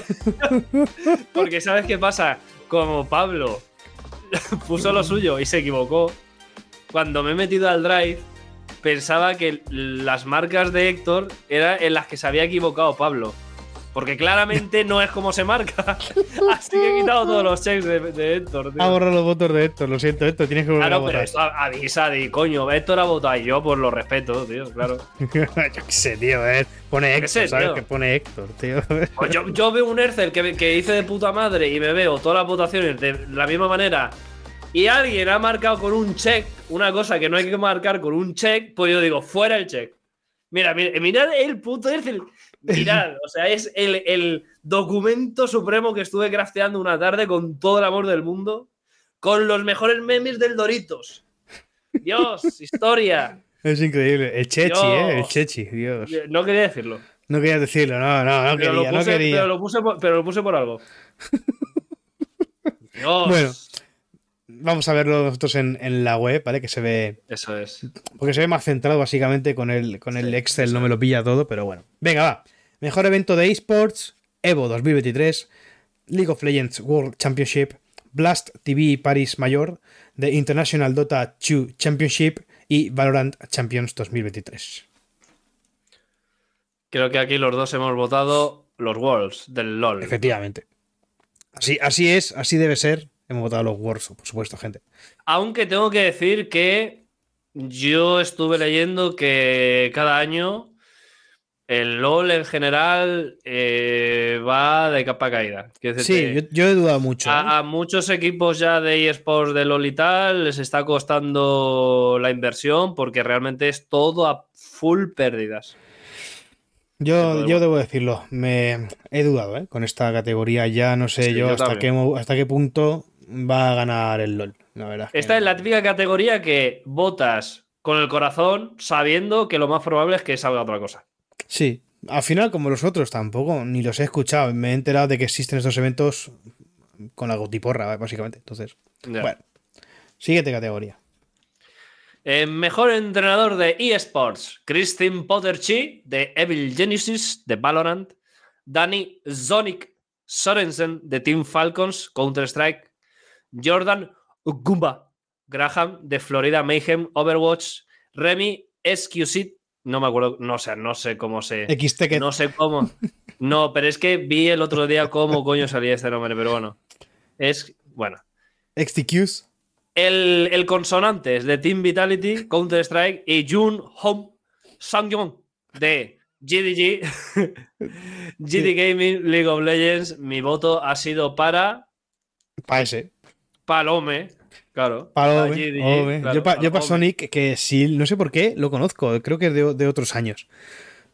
[laughs] Porque ¿sabes qué pasa? Como Pablo puso lo suyo y se equivocó, cuando me he metido al drive, pensaba que las marcas de Héctor eran en las que se había equivocado Pablo. Porque claramente no es como se marca. [laughs] Así que he quitado todos los checks de, de Héctor, tío. Ha borrado los votos de Héctor, lo siento, Héctor, tienes que volver a Claro, pero votar. esto avisa de coño, Héctor ha votado y yo, pues lo respeto, tío, claro. [laughs] Yo qué sé, tío, eh. Pone Héctor, sé, ¿sabes? tío. Que pone Héctor, tío. [laughs] Pues yo, yo veo un Ercel que, que hice de puta madre y me veo todas las votaciones de la misma manera y alguien ha marcado con un check una cosa que no hay que marcar con un check, pues yo digo, fuera el check. Mira, mira mirad el puto Ercel. Mirad, [laughs] o sea, es el, el documento supremo que estuve crafteando una tarde con todo el amor del mundo, con los mejores memes del Doritos. Dios, [laughs] historia. Es increíble. El Chechi, Dios. eh. El Chechi, Dios. No quería decirlo. No querías decirlo, no, no, no Pero, quería, lo no quería. pero, lo puse por, pero lo puse por algo. [laughs] Dios. Bueno. Vamos a verlo nosotros en, en la web, ¿vale? Que se ve. Eso es. Porque se ve más centrado básicamente con el, con el Sí, Excel, no me lo pilla todo, pero bueno. Venga, va. Mejor evento de esports, Evo 2023, League of Legends World Championship, Blast TV Paris Mayor, The International Dota 2 Championship y Valorant Champions 2023. Creo que aquí los dos hemos votado los Worlds del LOL. Efectivamente. Así, así es, así debe ser. Hemos votado los Wars, por supuesto, gente. Aunque tengo que decir que yo estuve leyendo que cada año el LOL en general eh, va de capa caída. Sí, yo, yo he dudado mucho. ¿eh? a, a muchos equipos ya de eSports de LOL y tal les está costando la inversión porque realmente es todo a full pérdidas. Yo, yo debo decirlo, me he dudado ¿eh? con esta categoría. Ya no sé Sí, yo, yo hasta, qué, hasta qué punto va a ganar el LOL. La verdad es que Esta es la típica categoría que votas con el corazón sabiendo que lo más probable es que salga otra cosa. Sí, al final, como los otros, tampoco, ni los he escuchado. Me he enterado de que existen estos eventos con la gotiporra, básicamente. Entonces, Ya. bueno. Siguiente categoría. Eh, mejor entrenador de eSports, Christine Potterchi de Evil Genesis de Valorant, Danny Zonic Sorensen de Team Falcons Counter-Strike, Jordan Gumba Graham de Florida Mayhem Overwatch, Remy Exquisite, no me acuerdo, no sé, no sé cómo se... XT que No sé cómo. No, pero es que vi el otro día cómo coño salía este nombre, pero bueno. Es, bueno. XTQs. El, el consonantes de Team Vitality, Counter-Strike y Jun Hong Sang-yong de GDG, GD [laughs] Gaming, League of Legends. Mi voto ha sido para Para ese. Palome. Claro. Para para GDG, Ome. claro, yo para Palome. Sonic, que sí, no sé por qué, lo conozco. Creo que es de, de otros años.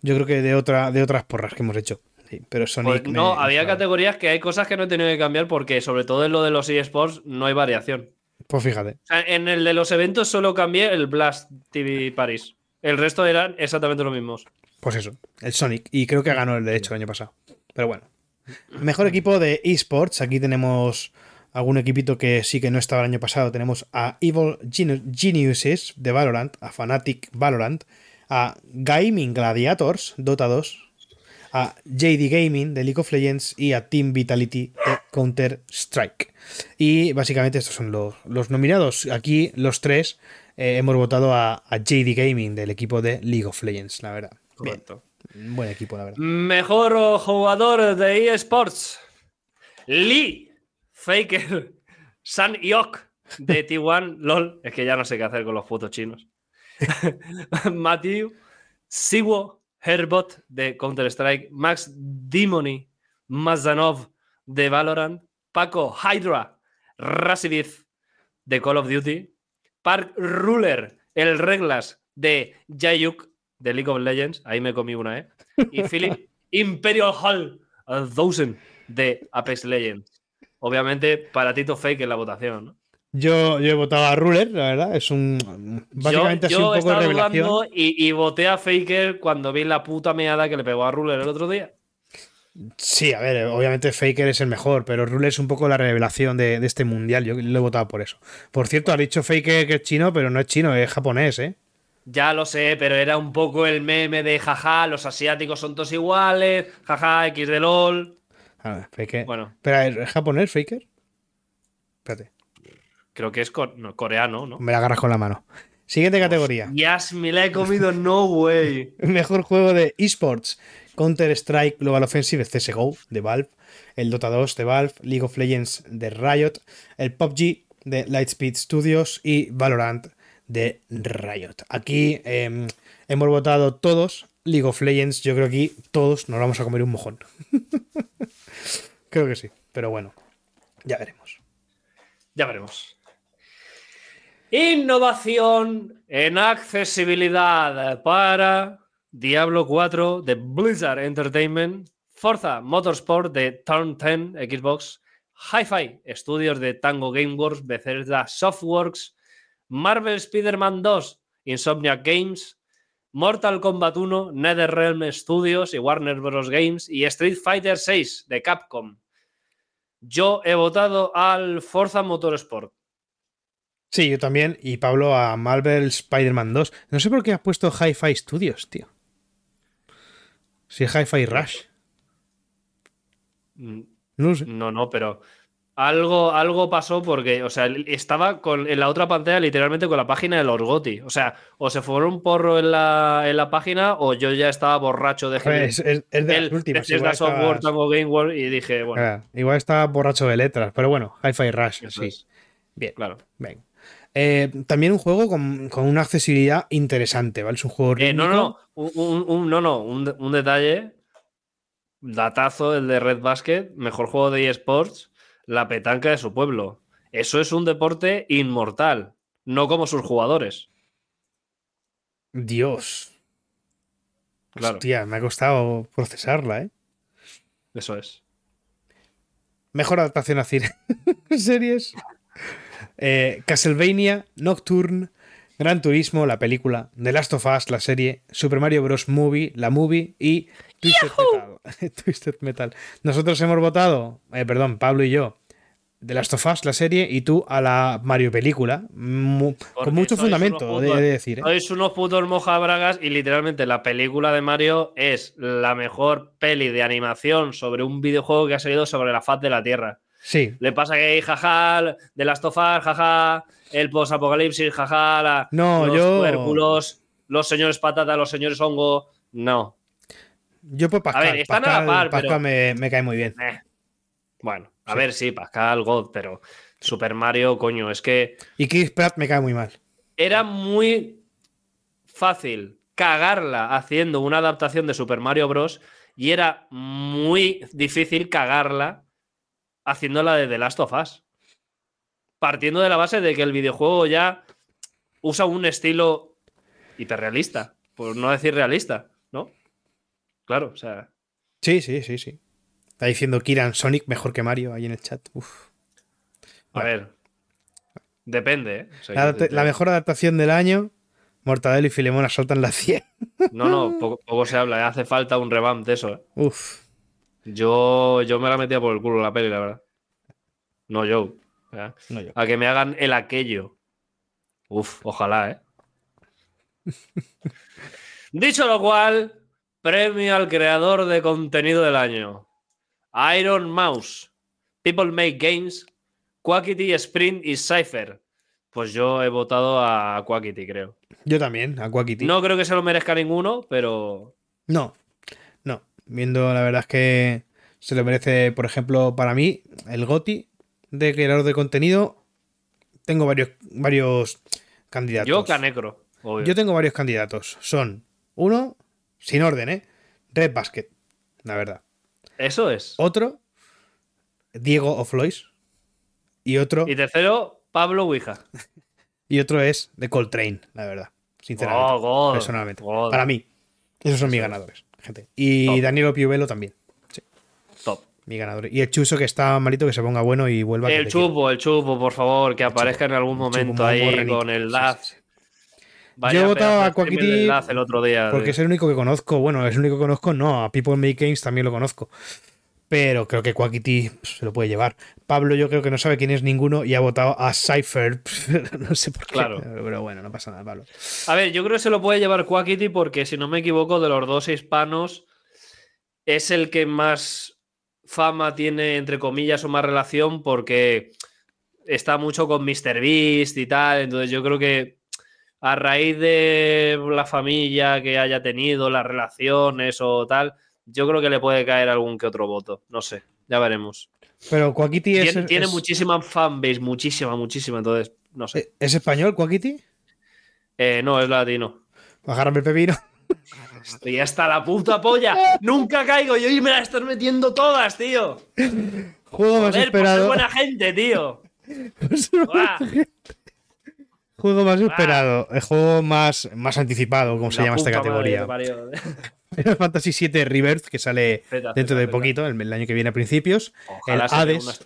Yo creo que de, otra, de otras porras que hemos hecho. Sí, pero Sonic. Pues no, me- había me- categorías que hay cosas que no he tenido que cambiar porque, sobre todo en lo de los eSports, no hay variación. Pues fíjate. O sea, en el de los eventos solo cambié el Blast TV Paris. El resto eran exactamente los mismos. Pues eso, el Sonic. Y creo que ganó el de hecho el año pasado. Pero bueno. [clears throat] Mejor equipo de esports. Aquí tenemos algún equipito que sí que no estaba el año pasado. Tenemos a Evil Geniuses de Valorant, a Fnatic Valorant, a Gaming Gladiators, Dota 2, a JD Gaming de League of Legends y a Team Vitality de Counter Strike. Y básicamente estos son los, los nominados. Aquí los tres eh, hemos votado a, a JD Gaming del equipo de League of Legends, la verdad. Bien, Correcto. un buen equipo, la verdad. Mejor jugador de eSports. Lee Faker [laughs] San Yok de [laughs] T1 LOL. Es que ya no sé qué hacer con los putos chinos. [laughs] Matthew Siwo Herbot de Counter-Strike. Max Dimony Mazanov de Valorant. Paco Hydra Rasidiz de Call of Duty. Park Ruler, el reglas de Jayuk de League of Legends. Ahí me comí una, ¿eh? Y Philip Imperial Hall a Thousand de Apex Legends. Obviamente para Tito Fake en la votación. ¿no? Yo, yo he votado a Ruler, la verdad. Es un. Básicamente yo un poco revelación. y, y voté a Faker cuando vi la puta meada que le pegó a Ruler el otro día. Sí, a ver, obviamente Faker es el mejor, pero Ruler es un poco la revelación de, de este mundial. Yo lo he votado por eso. Por cierto, ha dicho Faker que es chino, pero no es chino, es japonés, ¿eh? Ya lo sé, pero era un poco el meme de jaja, los asiáticos son todos iguales, jaja, X de LOL. Faker. Bueno. Espera, ¿es japonés, Faker? Espérate, Creo que es co- no, coreano, ¿no? me la agarras con la mano. Siguiente categoría. Yes, me la he comido, no way. [laughs] Mejor juego de esports. Counter-Strike Global Offensive CSGO de Valve, el Dota 2 de Valve, League of Legends de Riot, el PUBG de Lightspeed Studios y Valorant de Riot. Aquí eh, hemos votado todos League of Legends. Yo creo que aquí todos nos vamos a comer un mojón. [laughs] creo que sí, pero bueno, ya veremos. Ya veremos. Innovación en accesibilidad para Diablo 4 de Blizzard Entertainment, Forza Motorsport de Turn 10 Xbox, Hi-Fi Studios de Tango Gameworks, Bethesda Softworks, Marvel Spider-Man 2, Insomniac Games, Mortal Kombat 1, NetherRealm Studios y Warner Bros. Games y Street Fighter 6 de Capcom. Yo he votado al Forza Motorsport. Sí, yo también. Y Pablo a Marvel Spider-Man 2. No sé por qué has puesto Hi-Fi Studios, tío. Si Hi-Fi Rush. Mm, No sé. No, no, pero algo, algo pasó porque, o sea, estaba con, en la otra pantalla literalmente con la página de los GOTI. O sea, o se fue un porro en la, en la página o yo ya estaba borracho de ver, es, es- es de el las últimas. Bethesda Igual, Software, estabas- Game World y dije, bueno, igual estaba borracho de letras. Pero bueno, Hi-Fi Rush. eso sí. es, Bien. claro. Venga. Eh, también un juego con, con una accesibilidad interesante, ¿vale? Es un juego Eh, no, no, un, un- un- no, no, un, de- un detalle. Datazo, el de Red Basket, mejor juego de eSports, la petanca de su pueblo. Eso es un deporte inmortal, no como sus jugadores. Dios. Claro. Hostia, me ha costado procesarla, ¿eh? Eso es. Mejor adaptación a cine. [laughs] Series. Eh, Castlevania, Nocturne, Gran Turismo, la película, The Last of Us, la serie, Super Mario Bros. Movie, la movie y Twisted Metal. [laughs] Twisted Metal. Nosotros hemos votado, eh, perdón, Pablo y yo, The Last of Us, la serie, y tú a la Mario película. Mu- Porque con mucho fundamento, de, de decir. ¿eh? Sois unos putos mojabragas y literalmente la película de Mario es la mejor peli de animación sobre un videojuego que ha salido sobre la faz de la Tierra. Sí. Le pasa que hay jaja, de las tofas, jaja, el post-apocalipsis, jaja, la- No, los yo- los señores patata, los señores hongo. No. Yo por Pascal. ver, están a la Pascal, pero- me, me cae muy bien. Eh. Bueno, a Sí. ver, sí, Pascal, God, pero Super Mario, coño, es que Y Chris Pratt me cae muy mal. era muy fácil cagarla haciendo una adaptación de Super Mario Bros. y era muy difícil cagarla haciéndola de The Last of Us. Partiendo de la base de que el videojuego ya usa un estilo hiperrealista, por no decir realista. Claro, o sea, Sí, sí, sí, sí. Está diciendo Kiran Sonic mejor que Mario ahí en el chat. Uf. a ver, depende, ¿eh? O sea, La, mejor adaptación del año. Mortadelo y Filemón saltan la 100. No, no, [laughs] poco, poco se habla, ¿eh? hace falta un revamp de eso, ¿eh? Uf. Yo, yo me la metía por el culo la peli, la verdad. No, yo. ¿eh? No yo. A que me hagan el aquello. Uf, ojalá, ¿eh? [laughs] Dicho lo cual, premio al creador de contenido del año. Iron Mouse, People Make Games, Quackity, Sprint y Cypher. Pues yo he votado a Quackity, creo. Yo también, a Quackity. No creo que se lo merezca ninguno, pero No, no. Viendo, la verdad es que se lo merece, por ejemplo, para mí, el GOTI de creador de contenido. Tengo varios, varios candidatos. yo Canecro. obvio. Yo tengo varios candidatos. Son uno, sin orden, ¿eh? Red Basket, la verdad. Eso es. Otro, Diego Oflois. Y otro, Y tercero, Pablo Ouija. [laughs] y otro es de Coltrane, la verdad. Sinceramente. Oh, God, personalmente. God. Para mí. Esos son mis es. ganadores, gente. Y Top. Danielo Piuvelo también. Top. Mi ganador. Y el Chuso que está malito, que se ponga bueno y vuelva. El quiero. chupo, el chupo, por favor, que aparezca en algún momento ahí con el Sí, Laz. sí, sí. Vaya Yo he votado a Quackity del Laz el otro día. Porque de- es el único que conozco. Bueno, es el único que conozco. No, a People Make Games también lo conozco. Pero creo que Quackity pff, se lo puede llevar. Pablo, yo creo que no sabe quién es ninguno y ha votado a Cypher. [laughs] no sé por qué. Claro. [laughs] Pero bueno, no pasa nada, Pablo. A ver, yo creo que se lo puede llevar Quackity porque, si no me equivoco, de los dos hispanos es el que más fama tiene, entre comillas, o más relación porque está mucho con MrBeast y tal. Entonces yo creo que a raíz de la familia que haya tenido, las relaciones o tal, yo creo que le puede caer algún que otro voto. No sé, ya veremos. Pero Quackity es, Tiene, es- muchísima fanbase, muchísima, muchísima. Entonces, no sé. ¿Es español, Quackity? Eh, no, es latino. Agárrame el pepino. Estoy hasta la puta polla. Nunca caigo y hoy me las estás metiendo todas, tío. Juego más Joder, por ser esperado. buena gente, tío. [laughs] Buah. Juego más esperado. El juego más, más anticipado, como se La llama esta categoría. [laughs] Final Fantasy VII Rebirth, que sale Feta, dentro feta, de poquito, el, el año que viene a principios. Ojalá el Hades.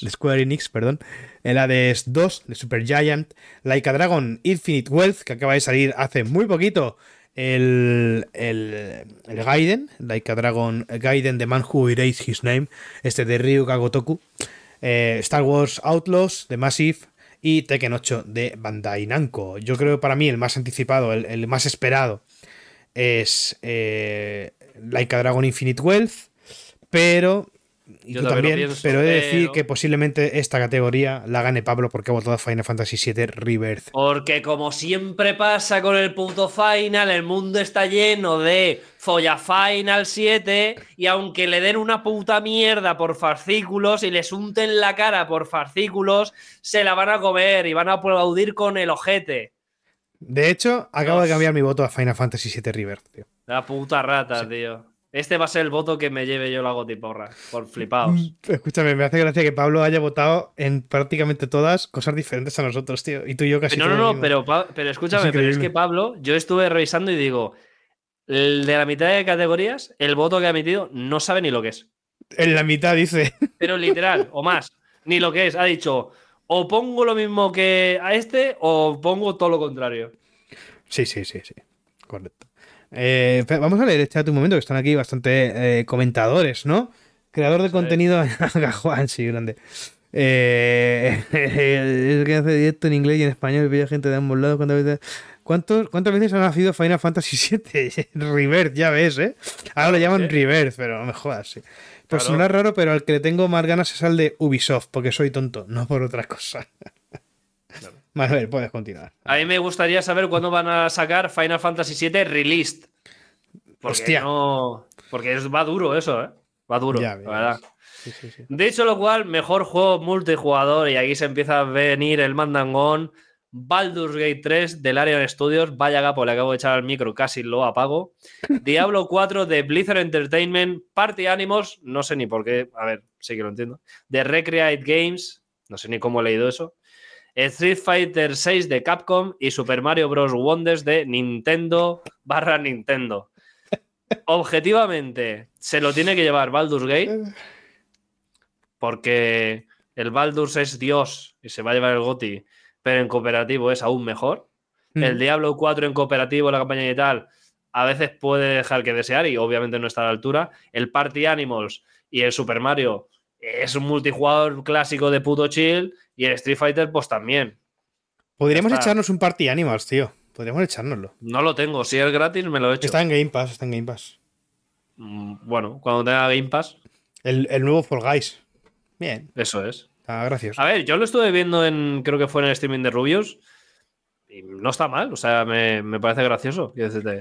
de Square Enix, perdón. El Hades 2 de Super Giant. Laika Dragon Infinite Wealth, que acaba de salir hace muy poquito. El, el, el Gaiden, Laika Dragon Gaiden, The Man Who Erased His Name, este de Ryuga Gotoku. Eh, Star Wars Outlaws de Massive y Tekken 8 de Bandai Namco. Yo creo que para mí el más anticipado, el, más esperado es eh, Dragon Infinite Wealth, pero y Yo tú también pero he de decir pero- que posiblemente esta categoría la gane Pablo porque ha votado Final Fantasy VII Rebirth. Porque como siempre pasa con el puto Final, el mundo está lleno de Folla Final 7 y aunque le den una puta mierda por fascículos y les unten la cara por fascículos, se la van a comer y van a aplaudir con el ojete. De hecho, acabo de cambiar mi voto a Final Fantasy VII Rebirth. tío. La puta rata, tío. Este va a ser el voto que me lleve yo la gotiporra. Por flipaos. Mm, Escúchame, me hace gracia que Pablo haya votado en prácticamente todas cosas diferentes a nosotros, tío. Y tú y yo casi No, no, no, pero, pero escúchame, Es pero es que Pablo, yo estuve revisando y digo, el de la mitad de categorías, el voto que ha emitido no sabe ni lo que es. En la mitad dice. Pero literal, o más, ni lo que es. Ha dicho, o pongo lo mismo que a este, o pongo todo lo contrario. Sí, sí, sí, sí. Correcto. Eh, vamos a leer el chat un momento, que están aquí bastante eh, comentadores, ¿no? Creador de Sí. contenido, [laughs] Juan, sí, grande. Eh, [laughs] es que hace directo en inglés y en español, veía gente de ambos lados. ¿Cuántas veces, ¿Cuántos- ¿Cuántas veces ha nacido Final Fantasy VII? [laughs] Rebirth, ya ves, ¿eh? Ahora lo llaman Sí. Rebirth, pero no me jodas, sí. Pues Claro. sonará raro, pero al que le tengo más ganas es al de Ubisoft, porque soy tonto, no por otra cosa. Manuel, puedes continuar. A mí me gustaría saber cuándo van a sacar Final Fantasy VII Released. Porque Hostia. no. Porque es- va duro eso, ¿eh? Va duro, Ya la verdad. Sí, sí, sí. Dicho lo cual, mejor juego multijugador, y aquí se empieza a venir el mandangón. Baldur's Gate 3 del Arian Studios. Vaya gapo, le acabo de echar al micro, casi lo apago. [laughs] Diablo 4 de Blizzard Entertainment. Party Animals, no sé ni por qué, a ver, sí que lo entiendo. De Recreate Games, no sé ni cómo he leído eso. Street Fighter 6 de Capcom y Super Mario Bros. Wonders de Nintendo barra Nintendo. Objetivamente, se lo tiene que llevar Baldur's Gate porque el Baldur's es Dios y se va a llevar el GOTI, pero en cooperativo es aún mejor. Mm. El Diablo 4 en cooperativo, la campaña y tal, a veces puede dejar que desear y obviamente no está a la altura. El Party Animals y el Super Mario es un multijugador clásico de puto chill y el Street Fighter pues también. Podríamos está. echarnos un Party Animals, tío. Podríamos echárnoslo. No lo tengo, si es gratis me lo he hecho. Está en Game Pass, está en Game Pass. Mm, Bueno, cuando tenga Game Pass, El, el nuevo Fall Guys. Bien, eso es. está gracioso. A ver, yo lo estuve viendo en, creo que fue en el streaming de Rubius. Y no está mal, o sea, me, me parece gracioso.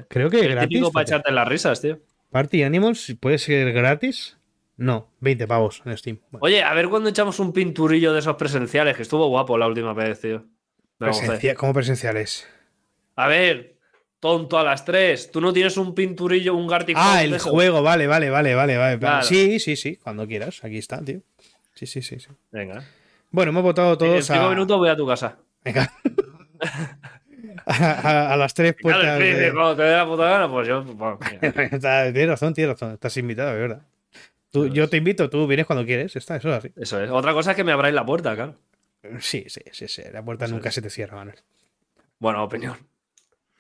Creo que El gratis. típico para echarte las risas, tío. Party Animals puede ser gratis. No, 20 pavos en Steam. Bueno, Oye, a ver cuando echamos un pinturillo de esos presenciales, que estuvo guapo la última vez, tío. Presencia- ¿Cómo presenciales? A ver, tonto a las tres. Tú no tienes un pinturillo, un Gartic Ah, el juego, vale, vale, vale, vale, vale. Claro. Sí, sí, sí, cuando quieras. Aquí está, tío. Sí, sí, sí, sí. Venga. Bueno, hemos votado En todos cinco a... minutos voy a tu casa. Venga. [laughs] a, a- a las tres Claro, puertas. sí, de- cuando te dé la puta gana, pues yo. [laughs] Está- tienes razón, tienes razón. Estás invitado, de verdad. Tú- yo te invito, tú vienes cuando quieres. Está, eso es así. Eso es. Otra cosa es que me abráis la puerta, claro. Sí, sí, sí, sí. La puerta nunca se te cierra, Manuel. Bueno, opinión.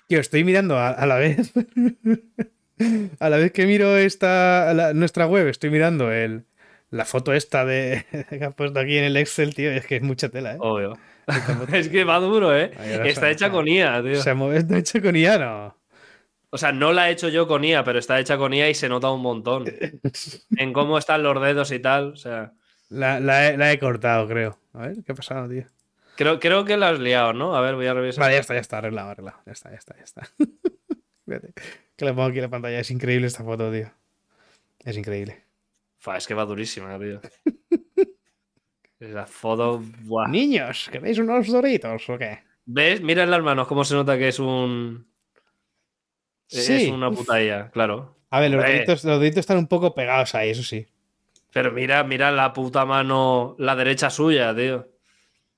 Tío, estoy mirando a, a la vez. [laughs] a la vez que miro esta la- nuestra web, estoy mirando el, la foto esta de [laughs] que has puesto aquí en el Excel, tío. Es que es mucha tela, ¿eh? Obvio. [laughs] es que va duro, ¿eh? Está hecha con IA, tío. Se ha movido hecho con IA, no. O sea, no la he hecho yo con IA, pero está hecha con IA y se nota un montón. [laughs] en cómo están los dedos y tal. O sea, La, la he, la he cortado, creo. A ver, ¿qué ha pasado, tío? creo, creo que la has liado, ¿no? A ver, voy a revisar. Vale, ya está, ya está, arreglado, arreglado. Ya está, ya está, ya está. [laughs] Fíjate, que le pongo aquí en la pantalla. Es increíble esta foto, tío. Es increíble. Fa, es que va durísima, tío. [laughs] La foto. buah. Niños, ¿queréis unos doritos o qué? ¿Ves? Mira en las manos cómo se nota que es un. Sí. Es una puta IA, claro. A ver, los Hombre. deditos, los deditos están un poco pegados ahí, eso sí. Pero mira, mira la puta mano, la derecha suya, tío.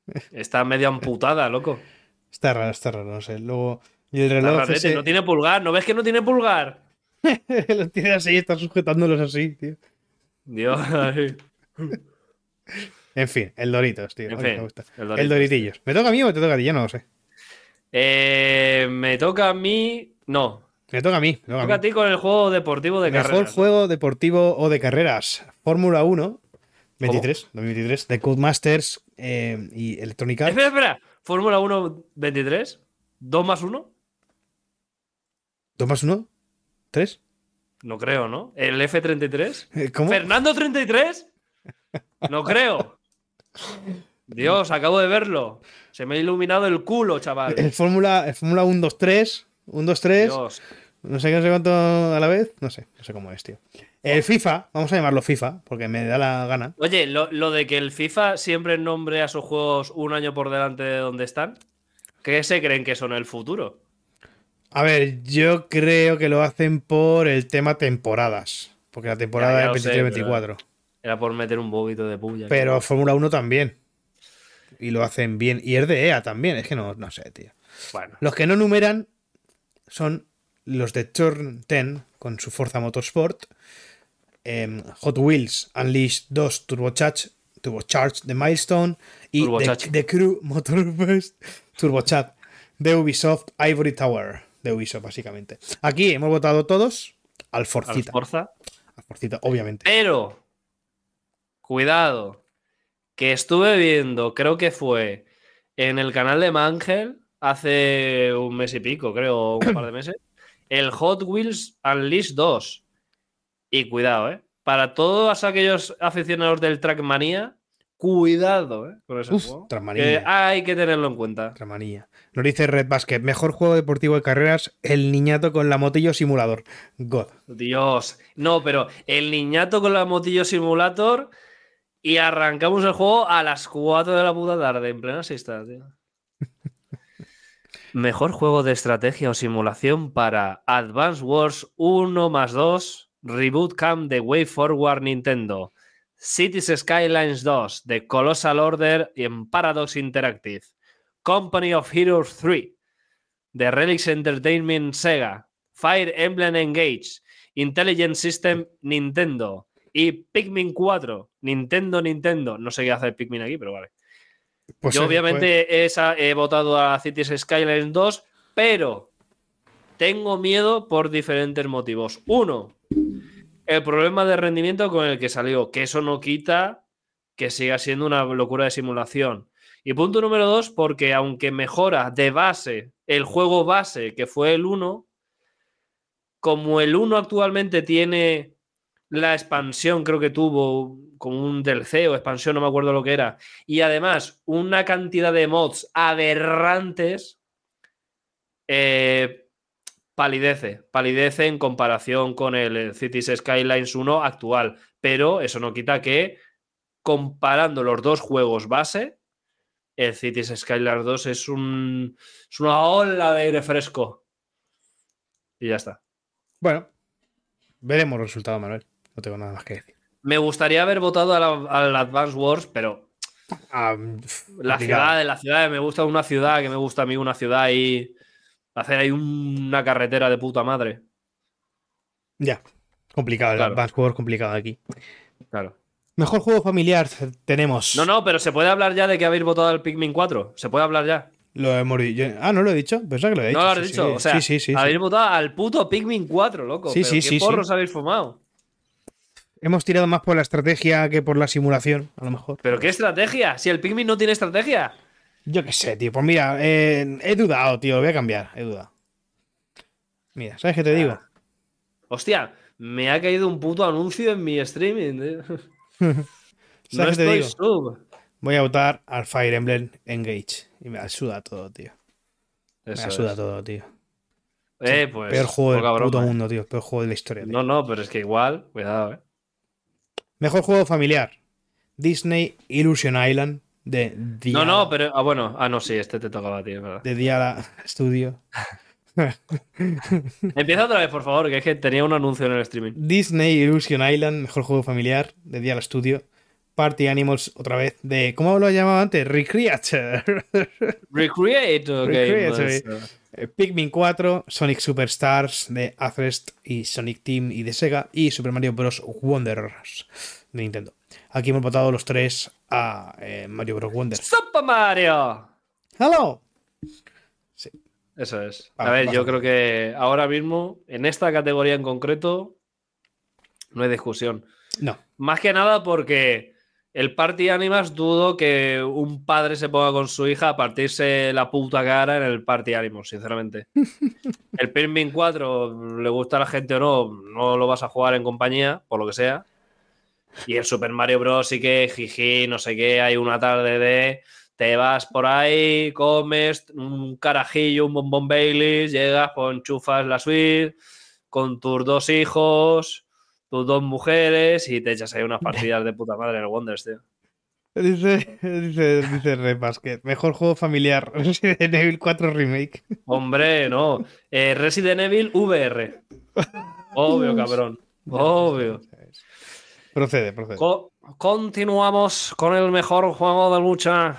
[laughs] Está medio amputada, loco. Está raro, está raro, no sé. Luego. Y el Está reloj rarete, ese- No tiene pulgar, ¿no ves que no tiene pulgar? [laughs] los tiene así, está sujetándolos así, tío. Dios. ay. [laughs] En fin, el Doritos, tío. En Oye, fin, me gusta. el El, Doritos, Doritillos. ¿Me toca a mí o te toca a ti? Ya no lo sé. Eh, me toca a mí. No, Me toca a mí. Me toca a ti con el juego deportivo de Mejor carreras. ¿no? juego deportivo o de carreras. Fórmula 1, 23, 2023, de Codemasters eh, y Electronic Arts. Espera, espera. Fórmula 1 23. ¿2 más 1? ¿Dos más uno? ¿Tres? No creo, ¿no? ¿El F33? Eh, ¿Cómo? ¿Fernando 33? No creo. Dios, acabo de verlo. Se me ha iluminado el culo, chaval. El Fórmula el Fórmula 1, 2, 3. 1, 2, 3. Dios. No sé qué, no sé cuánto a la vez. No sé, no sé cómo es, tío. El FIFA, vamos a llamarlo FIFA, porque me da la gana. Oye, lo, lo de que el FIFA siempre nombre a sus juegos un año por delante de donde están, ¿qué se creen que son el futuro? A ver, yo creo que lo hacen por el tema temporadas. Porque la temporada Ya, ya es lo sé, 23-24. Era por meter un poquito de puya. Pero Fórmula 1 también. Y lo hacen bien. Y es de EA también. Es que no, no sé, tío. Bueno, Los que no numeran son los de Turn 10 con su Forza Motorsport, em, Hot Wheels Unleashed 2 Turbocharged, Turbocharged de Milestone y The, Crew Motorfest [laughs] Turbocharged de Ubisoft Ivory Tower de Ubisoft básicamente. Aquí hemos votado todos al al Forcita, Forza. al Forcita obviamente. Pero, cuidado, que estuve viendo, creo que fue en el canal de Mangel hace un mes y pico, creo, un par de meses, el Hot Wheels Unleashed 2. Y cuidado, ¿eh? Para todos aquellos aficionados del Trackmania, cuidado, ¿eh? Con ese Uf, juego. Trackmania. Que hay que tenerlo en cuenta. Otra manía. Nos dice Red Basket, mejor juego deportivo de carreras, el niñato con la motillo simulador. God. Dios. No, pero el niñato con la motillo simulator y arrancamos el juego a las 4 de la puta tarde, en plena siesta, tío. Mejor juego de estrategia o simulación para Advance Wars 1 más 2, Reboot Camp de Way Forward Nintendo, Cities Skylines 2 de Colossal Order y en Paradox Interactive, Company of Heroes 3 de Relics Entertainment Sega, Fire Emblem Engage, Intelligent System Nintendo y Pikmin 4, Nintendo Nintendo. No sé qué hace Pikmin aquí, pero vale. Pues, Yo obviamente esa- he votado a Cities Skylines 2, pero tengo miedo por diferentes motivos. Uno, el problema de rendimiento con el que salió, que eso no quita que siga siendo una locura de simulación. Y punto número dos, porque aunque mejora de base el juego base, que fue el 1, como el 1 actualmente tiene la expansión, creo que tuvo como un DLC o expansión, no me acuerdo lo que era, y además una cantidad de mods aberrantes, eh, palidece, palidece en comparación con el Cities Skylines 1 actual, pero eso no quita que comparando los dos juegos base, el Cities Skylines 2 es, un, es una ola de aire fresco. Y ya está. Bueno, veremos el resultado, Manuel. No tengo nada más que decir. Me gustaría haber votado al, al Advance Wars, pero Ah, la ciudad, la ciudad, me gusta una ciudad, que me gusta a mí una ciudad y hacer ahí una carretera de puta madre. Ya. Complicado, el. Advance Wars complicado aquí. Claro. Mejor juego familiar tenemos. No, no, pero se puede hablar ya de que habéis votado al Pikmin 4. Se puede hablar ya. Lo hemos di- yo- Ah, no lo he dicho. Pensaba que lo he dicho. no lo has sí, dicho. sí. O sea, sí, sí, sí, sí. habéis votado al puto Pikmin 4, loco. Sí, Pero sí, ¿qué porros habéis fumado? Hemos tirado más por la estrategia que por la simulación, a lo mejor. ¿Pero qué estrategia? Si el Pikmin no tiene estrategia. Yo qué sé, tío. Pues mira, eh, he dudado, tío. Voy a cambiar. He dudado. Mira, ¿sabes qué te digo? Hostia, me ha caído un puto anuncio en mi streaming. tío. [laughs] [laughs] no ¿Sabes qué te estoy digo? sub. Voy a votar al Fire Emblem Engage. Y me suda todo, tío. Me Eso suda es. todo, tío. Eh, pues. Peor juego del puto eh. mundo, tío. Peor juego de la historia. tío. No, no, pero es que igual, cuidado, eh. Mejor juego familiar. Disney Illusion Island de No, no, pero. Ah, bueno. Ah, no, sí, este te tocaba a ti, es verdad. de Diala Studio. [laughs] Empieza otra vez, por favor, que es que tenía un anuncio en el streaming. Disney Illusion Island, mejor juego familiar de Diala Studio. Party Animals, otra vez, de. ¿Cómo lo llamaba antes? Recreator. Recreator Recreator, Games. Eh, Pikmin 4, Sonic Superstars de Azrest y Sonic Team y de Sega. Y Super Mario Bros. Wonders de Nintendo. Aquí hemos votado los tres a eh, Mario Bros. Wonders. ¡Super Mario! ¡Hello! Eso es. A ver, yo creo que ahora mismo, en esta categoría en concreto, no hay discusión. No. Más que nada porque el Party Animals dudo que un padre se ponga con su hija a partirse la puta cara en el Party Animals, sinceramente. [laughs] el Pikmin 4, le gusta a la gente o no, no lo vas a jugar en compañía, por lo que sea. Y el Super Mario Bros. sí que, jiji, no sé qué, hay una tarde de. Te vas por ahí, comes un carajillo, un bombón Baileys, llegas, pues enchufas la suite con tus dos hijos, tus dos mujeres y te echas ahí unas [laughs] partidas de puta madre en el Wonders, tío. Dice, dice, dice. Mejor juego familiar. [laughs] Resident Evil 4 Remake. Hombre, no. Eh, Resident Evil VR. Obvio, cabrón. Obvio. Procede, procede. Co- continuamos con el mejor juego de lucha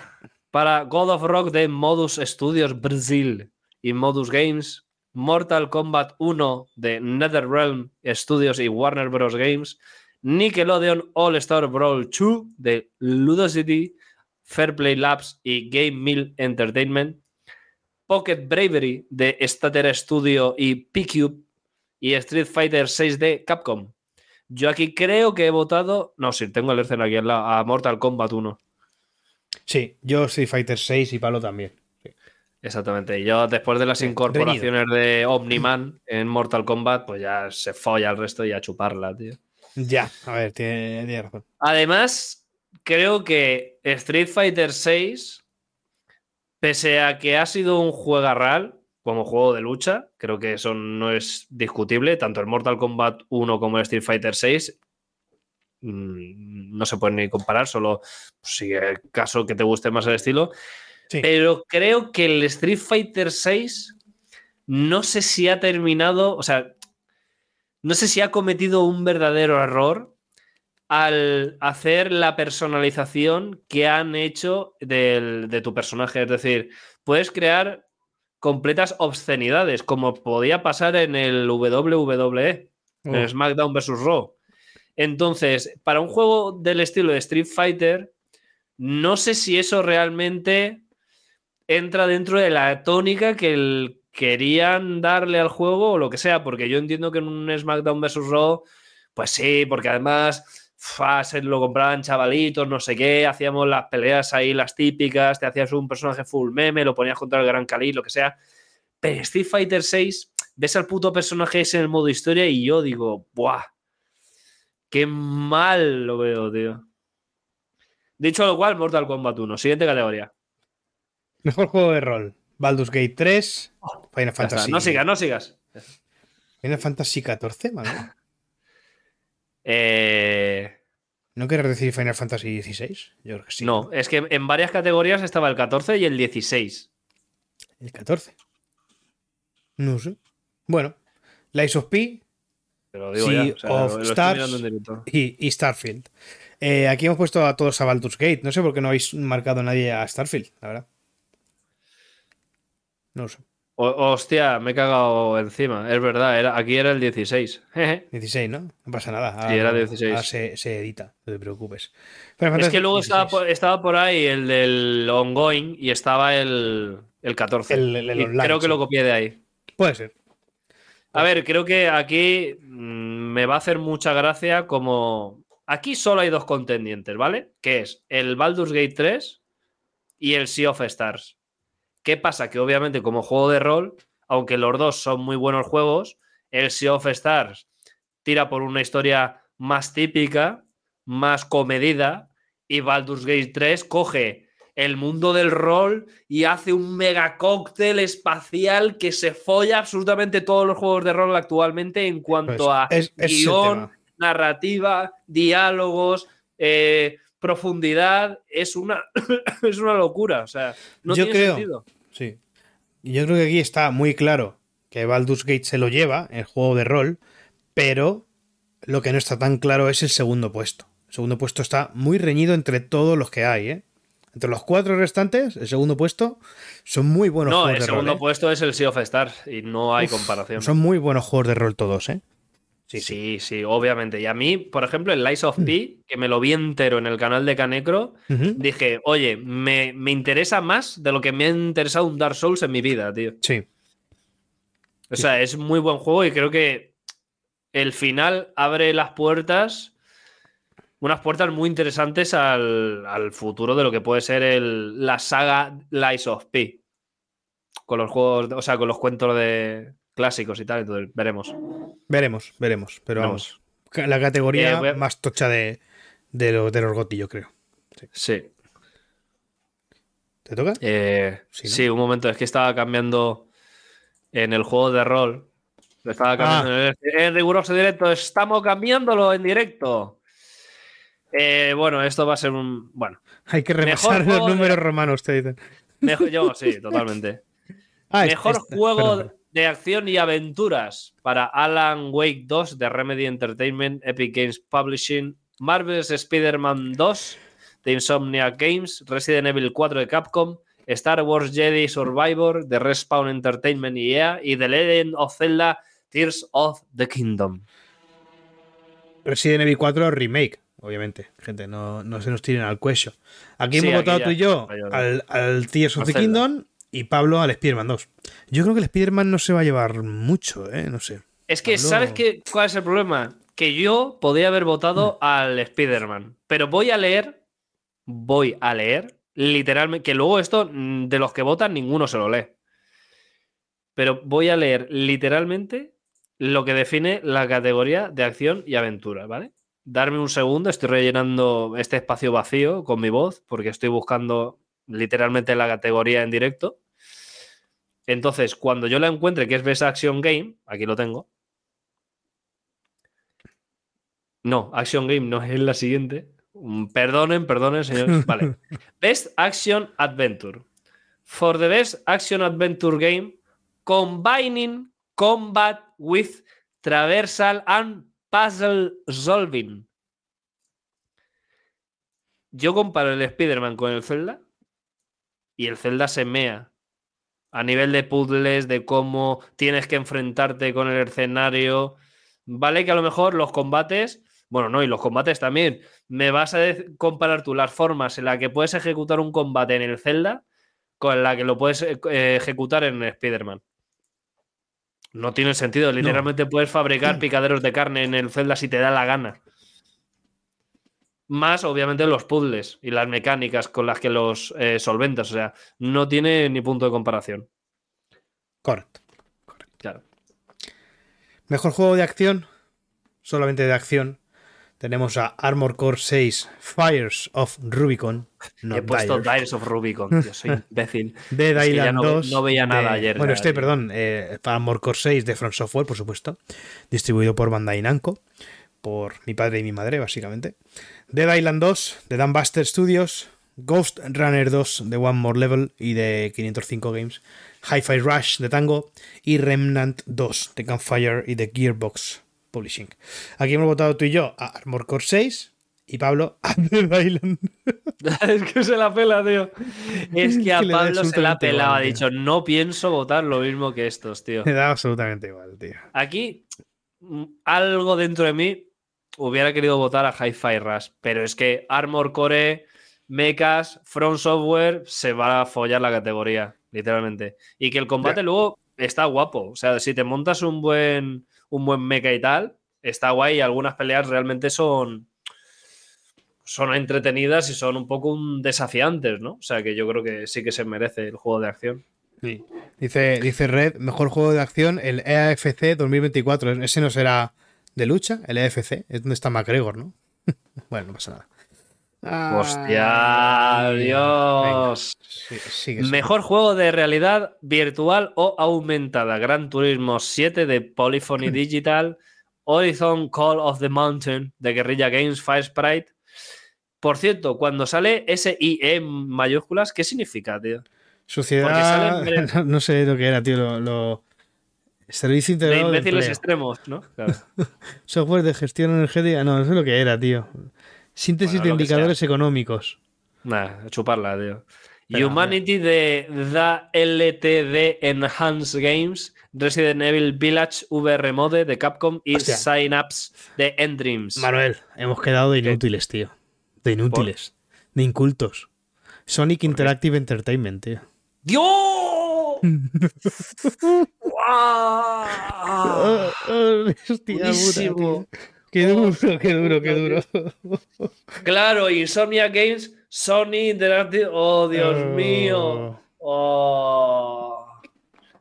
para God of Rock de Modus Studios Brasil y Modus Games, Mortal Kombat 1 de NetherRealm Studios y Warner Bros. Games, Nickelodeon All Star Brawl 2 de Ludocity, Fairplay Labs y Game Mill Entertainment, Pocket Bravery de Statera Studio y P-Cube y Street Fighter 6 de Capcom. Yo aquí creo que he votado. No, sí, tengo el Ercen aquí al lado, a Mortal Kombat 1. Sí, yo Street Fighter 6 y Palo también. Exactamente. Y yo, después de las incorporaciones de Omniman en Mortal Kombat, pues ya se folla el resto y a chuparla, tío. Ya, a ver, tiene, tiene razón. Además, creo que Street Fighter 6, pese a que ha sido un juegarral como juego de lucha, creo que eso no es discutible, tanto el Mortal Kombat 1 como el Street Fighter 6 mm, no se pueden ni comparar, solo si es caso que te guste más el estilo. Sí. Pero creo que el Street Fighter 6 no sé si ha terminado, o sea, no sé si ha cometido un verdadero error al hacer la personalización que han hecho del- de tu personaje. Es decir, puedes crear completas obscenidades, como podía pasar en el WWE, en. SmackDown vs. Raw. Entonces, para un juego del estilo de Street Fighter, no sé si eso realmente entra dentro de la tónica que querían darle al juego o lo que sea, porque yo entiendo que en un SmackDown vs. Raw, pues sí, porque además lo compraban chavalitos, no sé qué, hacíamos las peleas ahí, las típicas, te hacías un personaje full meme, lo ponías contra el Gran Cali, lo que sea. Pero Street Fighter 6, ves al puto personaje ese en el modo historia y yo digo, ¡buah! ¡Qué mal lo veo, tío! Dicho lo cual, Mortal Kombat 1. Siguiente categoría. Mejor juego de rol. Baldur's Gate 3, Final está, Fantasy. No sigas, no sigas. Final Fantasy 14, ¿vale? Eh, ¿No quieres decir Final Fantasy 16? Yo creo que sí. no, es que en varias categorías estaba el 14 y el 16. El 14. No sé. Bueno, Lies of P Te lo digo Sea ya. o sea, of Stars. y Starfield. Eh, aquí hemos puesto a todos a Baldur's Gate. No sé por qué no habéis marcado a nadie a Starfield, la verdad. No lo sé. O- hostia, me he cagado encima. Es verdad, era, aquí era el 16. Jeje. 16, ¿no? No pasa nada. Ahora, Sí, era no- 16. ahora se, se edita, no te preocupes. Es que luego estaba 16. por, estaba por ahí el del ongoing y estaba el, el 14. El- el- el Y online, creo que sí. lo copié de ahí. Puede ser. A ver, creo que aquí mm, me va a hacer mucha gracia como... Aquí solo hay dos contendientes, ¿vale? Que es el Baldur's Gate 3 y el Sea of Stars. ¿Qué pasa? Que obviamente como juego de rol, aunque los dos son muy buenos juegos, el Sea of Stars tira por una historia más típica, más comedida, y Baldur's Gate 3 coge el mundo del rol y hace un mega cóctel espacial que se folla absolutamente todos los juegos de rol actualmente en cuanto Pues a es- es guion, narrativa, diálogos, eh, profundidad. Es una, [coughs] es una locura. O sea, no Yo tiene creo- sentido. Sí. Yo creo que aquí está muy claro que Baldur's Gate se lo lleva, el juego de rol, pero lo que no está tan claro es el segundo puesto. El segundo puesto está muy reñido entre todos los que hay, ¿eh? Entre los cuatro restantes, el segundo puesto son muy buenos No, juegos el de segundo rol. ¿eh? puesto es el Sea of Stars y no hay Uf, comparación. Son muy buenos juegos de rol todos, ¿eh? Sí, sí, sí, obviamente. Y a mí, por ejemplo, el Lies of P, que me lo vi entero en el canal de Canecro, Ujú. dije, oye, me, me interesa más de lo que me ha interesado un Dark Souls en mi vida, tío. Sí. O sea, es muy buen juego y creo que el final abre las puertas, unas puertas muy interesantes al, al futuro de lo que puede ser el- la saga Lies of P. Con los juegos, o sea, con los cuentos de clásicos y tal, entonces veremos. Veremos, veremos. Pero vamos. La categoría Eh, a- más tocha de, de, lo- de los GOTY, yo creo. Sí. ¿Te toca? Eh, Sí, sí, un momento, es que estaba cambiando en el juego de rol. Lo estaba cambiando Ah. en, el- en riguroso directo. Estamos cambiándolo en directo. Eh, bueno, esto va a ser un. Bueno, Hay que repasar los de- números romanos, te dicen. mejor, yo sí, [laughs] totalmente. Ah, Mejor juego perdón. De acción y aventuras para Alan Wake 2 de Remedy Entertainment, Epic Games Publishing, Marvel's Spider-Man 2 de Insomniac Games, Resident Evil 4 de Capcom, Star Wars Jedi Survivor de Respawn Entertainment y EA y The Legend of Zelda Tears of the Kingdom. Resident Evil 4 Remake, obviamente. Gente, no, no se nos tiren al cuello. Aquí Sí, hemos votado tú y yo al, al Tears of the. Kingdom y Pablo al Spider-Man 2. Yo creo que el Spider-Man no se va a llevar mucho, ¿eh? No sé. Es que, Pablo- ¿sabes qué, cuál es el problema? Que yo podía haber votado al Spider-Man, pero voy a leer, voy a leer, literalmente, que luego esto, mm, de los que votan, ninguno se lo lee. Pero voy a leer literalmente lo que define la categoría de acción y aventura, ¿vale? Darme un segundo, estoy rellenando este espacio vacío con mi voz, porque estoy buscando literalmente la categoría en directo. Entonces, cuando yo la encuentre, que es Best Action Game, aquí lo tengo. No, Action Game no es la siguiente. Mm, Perdonen, perdonen, señores. [laughs] Vale. Best Action Adventure. For the Best Action Adventure Game, combining combat with traversal and puzzle solving. Yo comparo el Spider-Man con el Zelda y el Zelda se mea a nivel de puzzles, de cómo tienes que enfrentarte con el escenario. Vale que a lo mejor los combates, bueno, no, y los combates también, me vas a comparar tú las formas en las que puedes ejecutar un combate en el Zelda con la que lo puedes eh, eh, ejecutar en Spider-Man. No tiene sentido, literalmente puedes fabricar picaderos de carne en el Zelda si te da la gana. Más, obviamente, los puzzles y las mecánicas con las que los eh, solventas. O sea, no tiene ni punto de comparación. Correcto. Claro. Mejor juego de acción, solamente de acción. Tenemos a Armor Core 6 Fires of Rubicon. [laughs] no He puesto Dire. Dire of Rubicon. Yo soy imbécil. [laughs] Dead Es que ya Island no ve- 2. no veía nada de- ayer, Bueno, este, perdón, eh, Armor Core 6 de Front Software, por supuesto. Distribuido por Bandai Namco. Por mi padre y mi madre, básicamente. Dead Island 2 de Dan Buster Studios. Ghost Runner 2 de One More Level y de 505 Games. Hi-Fi Rush de Tango. Y Remnant 2 de Campfire y de Gearbox Publishing. Aquí hemos votado tú y yo a Armor Core 6 y Pablo a [laughs] Dead Island. [laughs] es que se la pela, tío. Es que a [laughs] que Pablo se la igual, Ha dicho, no pienso votar lo mismo que estos, tío. Me da absolutamente igual, tío. Aquí, mm, algo dentro de mí hubiera querido votar a Hi-Fi Rush, pero es que Armor Core, Mechas, From Software se va a follar la categoría, literalmente. Y que el combate luego está guapo. O sea, si te montas un buen, un buen mecha y tal, está guay y algunas peleas realmente son. Son entretenidas y son un poco un desafiantes, ¿no? O sea que yo creo que sí que se merece el juego de acción. Dice, dice Red, mejor juego de acción, el EAFC 2024. Ese no será de lucha, el EAFC. Es donde está McGregor, ¿no? [laughs] bueno, no pasa nada. ¡Hostia! Ay, ¡Dios! Sí, sigue, sigue. Mejor juego de realidad virtual o aumentada. Gran Turismo 7 de Polyphony [laughs] Digital. Horizon Call of the Mountain de Guerrilla Games Fire Sprite. Por cierto, cuando sale ese IE en mayúsculas, ¿qué significa, tío? Sociedad. salen- [laughs] No, no sé lo que era, tío. Lo, lo- Servicio integrado de imbéciles extremos, ¿no? Claro. [laughs] Software de gestión energética. No, no sé lo que era, tío. Síntesis Bueno, de indicadores económicos. Nah, chuparla, tío. Pero, Humanity de The LTD Enhanced Games, Resident Evil Village VR Mode de Capcom y Hostia. Synapse de Endreams. Manuel, hemos quedado de inútiles, tío. De inútiles. De incultos. Sonic Interactive Entertainment, tío. ¡Dios! ¡Guau! [laughs] Hostia, Buenísimo. puta. Qué duro, qué duro, qué duro. Claro, Insomnia Games, Sony Interactive. ¡Oh, Dios Oh. mío! ¡Oh!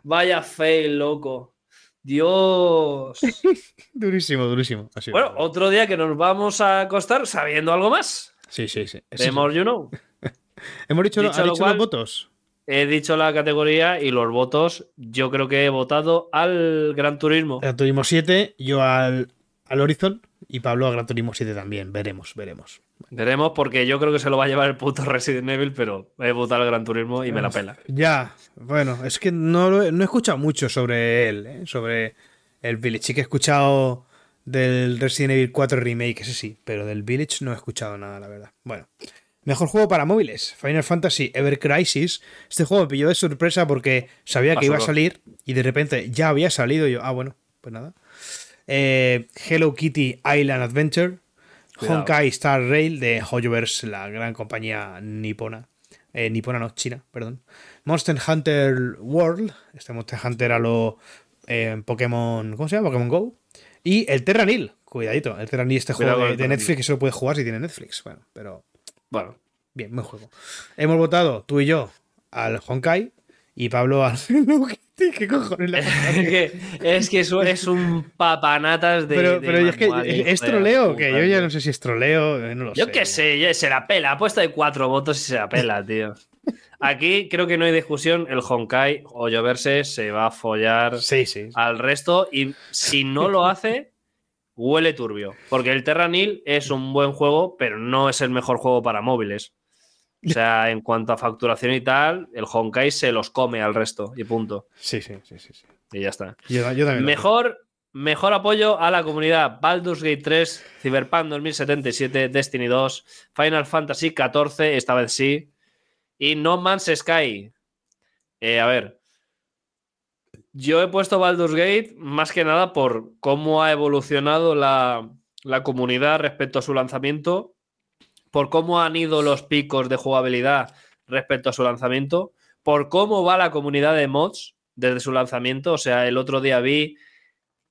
Vaya fail, loco. Dios. [laughs] Durísimo, durísimo. Bueno, otro día que nos vamos a acostar sabiendo algo más. sí, sí, sí. The Sí, sí. more you know. [laughs] Hemos dicho, Dicho ¿ha lo dicho cual- los votos. He dicho la categoría y los votos. Yo creo que he votado al Gran Turismo. Gran Turismo 7, yo al, al Horizon y Pablo a Gran Turismo 7 también. Veremos, veremos. Veremos porque yo creo que se lo va a llevar el puto [laughs] Resident Evil, pero he votado al Gran Turismo y me la pela. Ya, bueno, es que no, no he escuchado mucho sobre él, ¿eh? sobre el Village. Sí que he escuchado del Resident Evil 4 Remake, ese sí, pero del Village no he escuchado nada, la verdad. Bueno, mejor juego para móviles, Final Fantasy Ever Crisis. Este juego me pilló de sorpresa porque sabía que iba a salir y de repente ya había salido. Y yo, ah, bueno, pues nada. Eh, Hello Kitty Island Adventure. Cuidado. Honkai Star Rail de Hoyoverse, la gran compañía nipona. Eh, nipona no, china, perdón. Monster Hunter World. Este Monster Hunter a lo eh, Pokémon. ¿Cómo se llama? Pokémon Go. Y el Terranil. Cuidadito. El Terranil, este Cuidado juego de, de. Netflix que solo puede jugar si tiene Netflix. Bueno, pero Bueno, bien, buen juego. Hemos votado tú y yo al Honkai y Pablo al. [laughs] ¿Qué cojones pasado? es que, es, que eso es un papanatas de. Pero, de pero es que es, troleo, que yo ya no sé si es troleo, eh, no lo Yo sé. qué sé, se la pela. Ha puesto de cuatro votos y se la pela, [laughs] tío. Aquí creo que no hay discusión. El Honkai o Lloverse se va a follar Sí, sí. al resto y si no lo hace, huele turbio. Porque el Terranil es un buen juego, pero no es el mejor juego para móviles. O sea, [laughs] en cuanto a facturación y tal, el Honkai se los come al resto y punto. Sí, sí, sí, sí. sí. Y ya está. Yo, yo Mejor, mejor apoyo a la comunidad Baldur's Gate 3, Cyberpunk 2077, Destiny 2, Final Fantasy 14, esta vez sí, y No Man's Sky. Eh, a ver, yo he puesto Baldur's Gate más que nada por cómo ha evolucionado la, la comunidad respecto a su lanzamiento, por cómo han ido los picos de jugabilidad respecto a su lanzamiento, por cómo va la comunidad de mods desde su lanzamiento. O sea, el otro día vi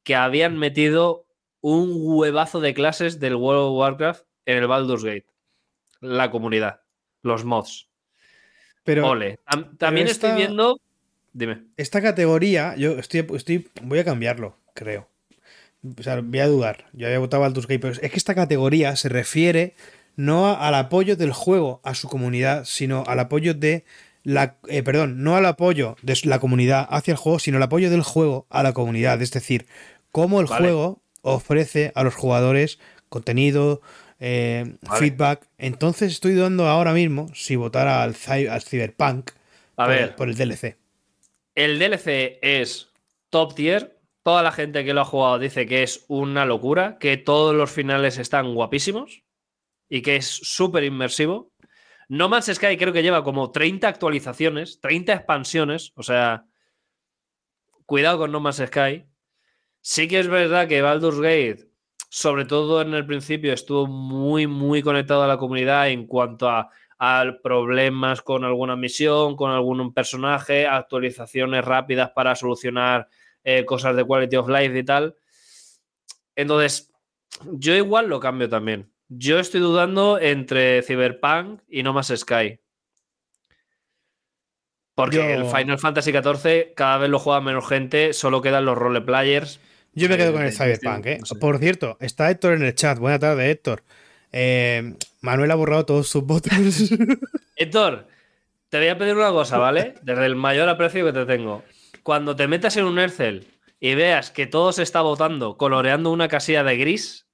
que habían metido un huevazo de clases del World of Warcraft en el Baldur's Gate. La comunidad, los mods. Pero Ole. Tam- también esta- estoy viendo. Dime. esta categoría, yo estoy, estoy. Voy a cambiarlo, creo. O sea, voy a dudar. Yo había votado Baldur's Gate, pero es que esta categoría se refiere no a- al apoyo del juego a su comunidad, sino al apoyo de la. eh, perdón, no al apoyo de la comunidad hacia el juego, sino al apoyo del juego a la comunidad. Es decir, cómo el Vale. juego ofrece a los jugadores contenido, eh, Vale. feedback. Entonces estoy dudando ahora mismo si votar al, al Cyberpunk A por, ver. por el DLC. El DLC es top tier. Toda la gente que lo ha jugado dice que es una locura, que todos los finales están guapísimos y que es súper inmersivo. No Man's Sky creo que lleva como 30 actualizaciones, 30 expansiones, o sea, cuidado con No Man's Sky. Sí que es verdad que Baldur's Gate, sobre todo en el principio, estuvo muy, muy conectado a la comunidad en cuanto a, a problemas con alguna misión, con algún personaje, actualizaciones rápidas para solucionar eh, cosas de quality of life y tal. Entonces, yo igual lo cambio también. Yo estoy dudando entre Cyberpunk y No Más Sky. Porque Yo- el Final Fantasy XIV cada vez lo juega menos gente, solo quedan los roleplayers. Yo me quedo Eh, con el Cyberpunk, ¿eh? Por cierto, está Héctor en el chat. Buena tarde, Héctor. Eh, Manuel ha borrado todos sus votos. [laughs] Héctor, te voy a pedir una cosa, ¿vale? Desde el mayor aprecio que te tengo. Cuando te metas en un Ercel y veas que todo se está votando coloreando una casilla de gris,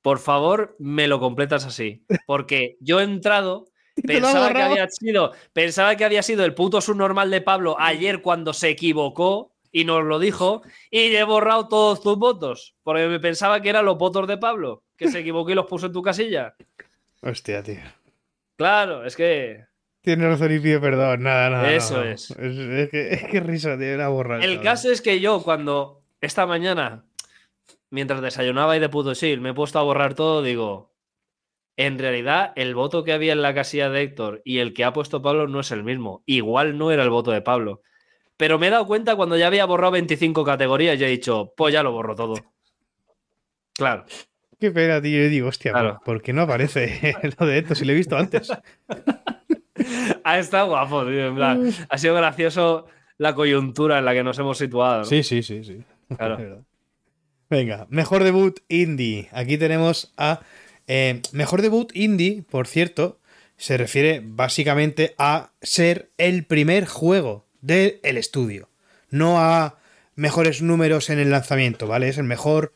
por favor, me lo completas así. Porque yo he entrado, [laughs] pensaba que había sido, pensaba que había sido el puto subnormal de Pablo ayer cuando se equivocó y nos lo dijo, y he borrado todos tus votos. Porque me pensaba que eran los votos de Pablo, que se equivocó y los puso en tu casilla. Hostia, tío. Claro, es que. Tiene razón y pide perdón. Nada, nada. Eso no, es. Es, que, es que risa, tío. Era borrar. El caso es que yo, cuando esta mañana, mientras desayunaba y de puto chill, me he puesto a borrar todo, digo. En realidad, el voto que había en la casilla de Héctor y el que ha puesto Pablo no es el mismo. Igual no era el voto de Pablo. Pero me he dado cuenta cuando ya había borrado 25 categorías y he dicho, pues ya lo borro todo. Claro. Qué pena, tío. Yo digo, hostia, Claro. ¿por, qué no aparece [laughs] lo de esto? Si lo he visto antes. [laughs] Ha estado guapo, tío. En plan, ha sido gracioso la coyuntura en la que nos hemos situado. ¿no? Sí, sí, sí, sí. Claro. [laughs] Venga, mejor debut indie. Aquí tenemos a. eh, mejor debut indie, por cierto, se refiere básicamente a ser el primer juego del estudio. No a mejores números en el lanzamiento, ¿vale? Es el mejor.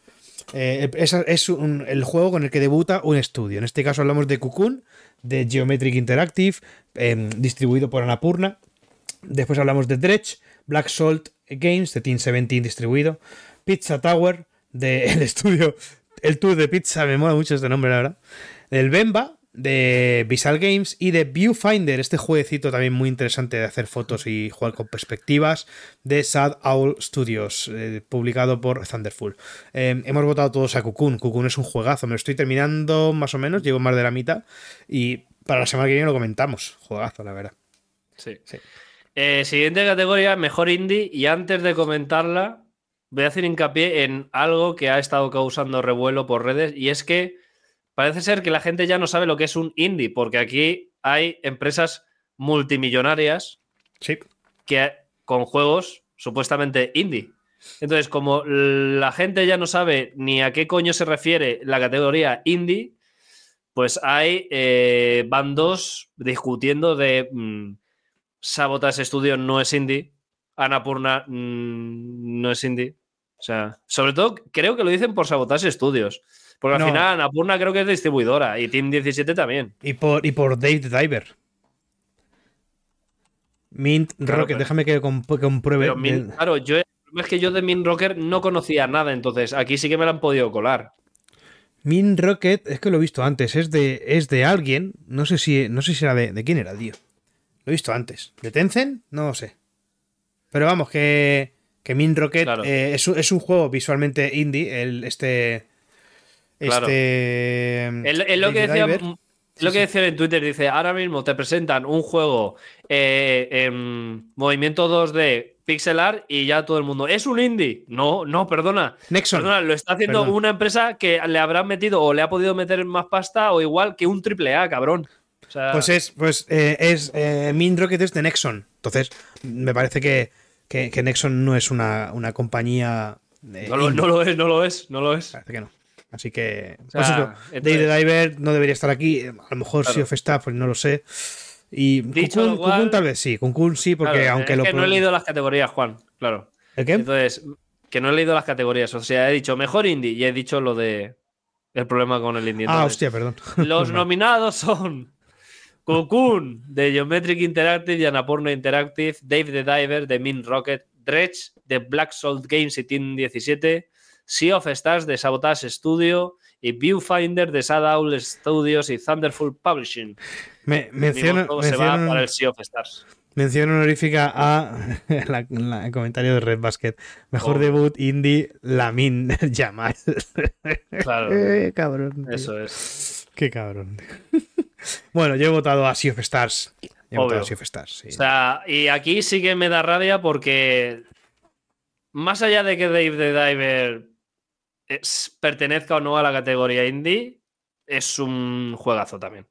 Eh, es es un- el juego con el que debuta un estudio. En este caso hablamos de Cocoon, de Geometric Interactive, em, distribuido por Annapurna. Después hablamos de Dredge, Black Salt Games, de Team 17 distribuido, Pizza Tower, del [laughs] estudio El Tour de Pizza, me mola mucho este nombre, la verdad. Del Bemba, de Visual Games y de Viewfinder, este jueguecito también muy interesante de hacer fotos y jugar con perspectivas, de Sad Owl Studios, eh, publicado por Thunderful. Eh, hemos votado todos a Cocoon. Cocoon es un juegazo, me lo estoy terminando más o menos, llevo más de la mitad y para la semana que viene lo comentamos. Juegazo, la verdad. Sí. Sí. Eh, siguiente categoría, mejor indie. Y antes de comentarla, voy a hacer hincapié en algo que ha estado causando revuelo por redes. Y es que parece ser que la gente ya no sabe lo que es un indie, porque aquí hay empresas multimillonarias Sí. que con juegos supuestamente indie. Entonces, como la gente ya no sabe ni a qué coño se refiere la categoría indie, pues hay eh, bandos discutiendo de mm, Sabotage Studio no es indie, Annapurna mm, no es indie. O sea, sobre todo creo que lo dicen por Sabotage Studios. Porque al final Annapurna creo que es distribuidora y Team 17 también. Y por, y por Dave the Diver. Mint Claro, Rocket, pero- déjame que comp- compruebe. Pero Min- del- claro, yo es que yo de Min Rocker no conocía nada, entonces aquí sí que me la han podido colar. Mint Rocket, es que lo he visto antes, es de, es de alguien. No sé si, no sé si era de, de quién era, tío. Lo he visto antes. ¿De Tencent? No lo sé. Pero vamos, que, que Mint Rocket Claro. eh, es, un- es un juego visualmente indie. El, este. Claro. Este. Es, es lo que decía, lo que decía en Twitter, dice, ahora mismo te presentan un juego eh, en movimiento 2D, pixel art y ya todo el mundo. ¿Es un indie? No, no, perdona. Nexon. Perdona, lo está haciendo Perdón. una empresa que le habrán metido o le ha podido meter más pasta o igual que un triple A, cabrón. O sea, Pues es, pues, eh, es eh, Min Rocket es de Nexon. Entonces, me parece que, que, que Nexon no es una, una compañía. eh, no, lo, no lo es, no lo es, no lo es. Parece que no. Así que. O pues sea, eso, Diver no debería estar aquí. A lo mejor Claro. Sea of Staff, pues no lo sé. Y Dicho cual- Cocoon tal vez sí. Cocoon sí, porque Claro, aunque es lo. que no he leído las categorías, Juan, claro. ¿El qué? Entonces, que no he leído las categorías. O sea, he dicho mejor indie y he dicho lo de el problema con el indie. ah, hostia, perdón. [laughs] Los nominados son Cocoon de Geometric Interactive y Annapurna Interactive, Dave the Diver de Min Rocket, Dredge de Black Salt Games y Team 17, Sea of Stars de Sabotage Studio y Viewfinder de Sad Owl Studios y Thunderful Publishing. Me, menciono, se va para el Sea of Stars. mención honorífica a [laughs] la, la- el comentario de Red Basket. Mejor Oh. debut indie, Lamin [laughs] Yamal. Claro, [laughs] Eh, cabrón. tío. eso es. Qué cabrón. bueno, yo he votado a Sea of Stars. He votado a Sea of Stars, sí. O sea, y aquí sí que me da rabia porque más allá de que Dave the Diver es- pertenezca o no a la categoría indie, es un juegazo también.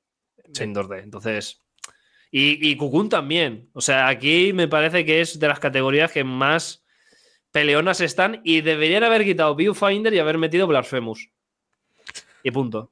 En 2D. Entonces. Y, y también. O sea, aquí me parece que es de las categorías que más peleonas están y deberían haber quitado Viewfinder y haber metido Blasphemous. Y punto.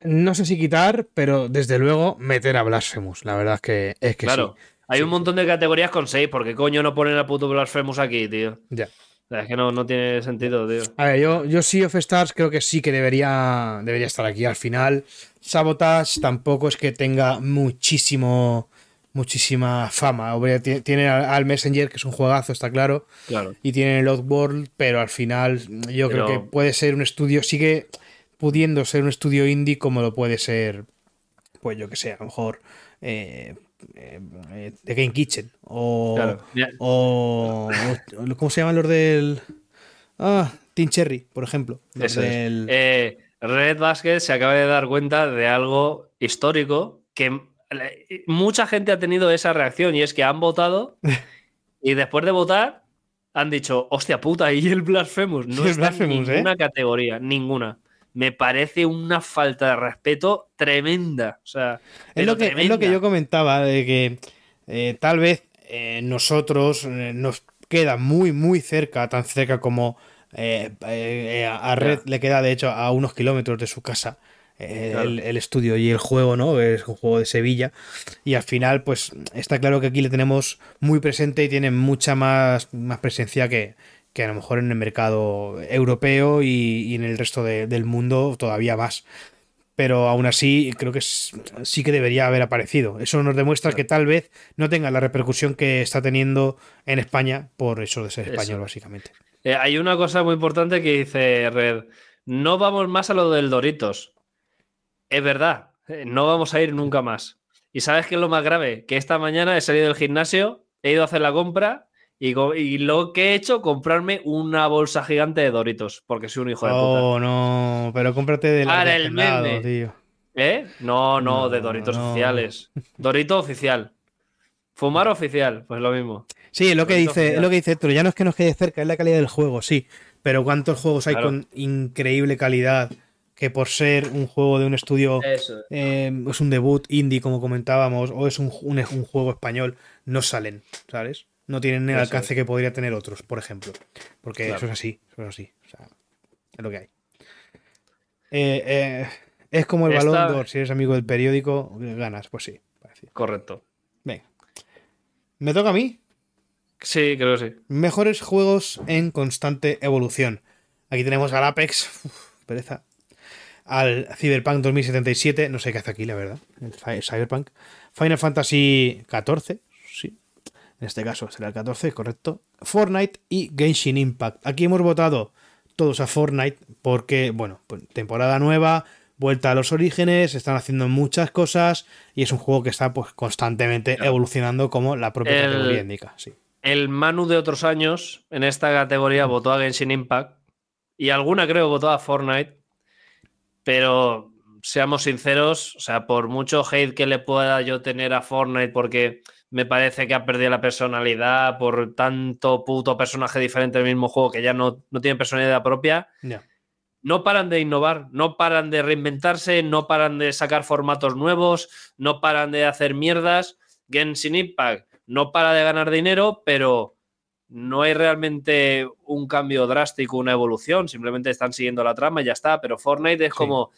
No sé si quitar, pero desde luego meter a Blasphemous. La verdad es que es que claro. sí. Hay Sí, un montón de categorías con 6. ¿Por qué coño no ponen a puto Blasphemous aquí, tío? Ya. Es que no, no tiene sentido, tío. A ver, yo, yo Sea of Stars creo que sí que debería, debería estar aquí al final. Sabotage tampoco es que tenga muchísimo, muchísima fama. Tiene al Messenger, que es un juegazo, está claro. Claro. y tiene el Oddworld, pero al final yo creo que puede ser un estudio, sigue pudiendo ser un estudio indie como lo puede ser, pues yo que sé, a lo mejor eh, eh, eh, The Game Kitchen o, Claro. O, o- ¿cómo se llaman los del ah Team Cherry, por ejemplo, los es. del- Eh, Red Basket se acaba de dar cuenta de algo histórico que eh, mucha gente ha tenido esa reacción y es que han votado [laughs] y después de votar han dicho, hostia puta, y el Blasphemous no el está en ¿eh? ninguna categoría, ninguna. Me parece una falta de respeto tremenda. O sea, Es lo, que, es lo que yo comentaba, de que eh, tal vez eh, nosotros eh, nos queda muy, muy cerca, tan cerca como a Red le queda de hecho a unos kilómetros de su casa. Claro. el, el estudio y el juego, ¿no? Es un juego de Sevilla. Y al final, pues está claro que aquí le tenemos muy presente y tiene mucha más, más presencia que, que a lo mejor en el mercado europeo y, y en el resto de- del mundo todavía más pero aún así creo que es- sí que debería haber aparecido. Eso nos demuestra que tal vez no tenga la repercusión que está teniendo en España por eso de ser Eso. español, básicamente. Eh, hay una cosa muy importante que dice Red. No vamos más a lo del Doritos. Es verdad, eh, no vamos a ir nunca más. ¿Y sabes qué es lo más grave? Que esta mañana he salido del gimnasio, he ido a hacer la compra y, lo que he hecho, comprarme una bolsa gigante de Doritos, porque soy un hijo de puta. Oh, no, pero cómprate de la el meme. tío. ¿Eh? No, no, No, de Doritos no. oficiales. Dorito oficial. Fumar oficial, pues lo mismo. Sí, es lo que dice, es lo que dice Héctor, ya no es que nos quede cerca, es la calidad del juego, sí. Pero ¿cuántos juegos hay Claro. con increíble calidad que por ser un juego de un estudio Eso. eh, es un debut indie, como comentábamos, o es un, un- un juego español, no salen, ¿sabes? No tienen el Eso alcance que podría tener otros, por ejemplo. Porque Claro. eso es así, eso es así. O sea, es lo que hay. Eh, eh, es como el Esta- balón d'Or, si eres amigo del periódico, ganas, pues sí. parecido. Correcto. Venga. ¿Me toca a mí? Sí, creo que sí. Mejores juegos en constante evolución. Aquí tenemos al Apex, uf, pereza. Al Cyberpunk 2077, no sé qué hace aquí, la verdad. El Cyberpunk. Final Fantasy XIV, sí. En este caso será el 14, correcto. Fortnite y Genshin Impact. Aquí hemos votado todos a Fortnite porque, bueno, pues, temporada nueva, vuelta a los orígenes, están haciendo muchas cosas y es un juego que está pues constantemente evolucionando como la propia El- categoría indica. Sí. El Manu de otros años en esta categoría votó a Genshin Impact y alguna creo votó a Fortnite, pero seamos sinceros, o sea, por mucho hate que le pueda yo tener a Fortnite, porque me parece que ha perdido la personalidad por tanto puto personaje diferente del mismo juego que ya no, no tiene personalidad propia. Ya. No paran de innovar, no paran de reinventarse, no paran de sacar formatos nuevos, no paran de hacer mierdas. Genshin Impact no para de ganar dinero, pero no hay realmente un cambio drástico, una evolución, simplemente están siguiendo la trama y ya está, pero Fortnite es Sí. como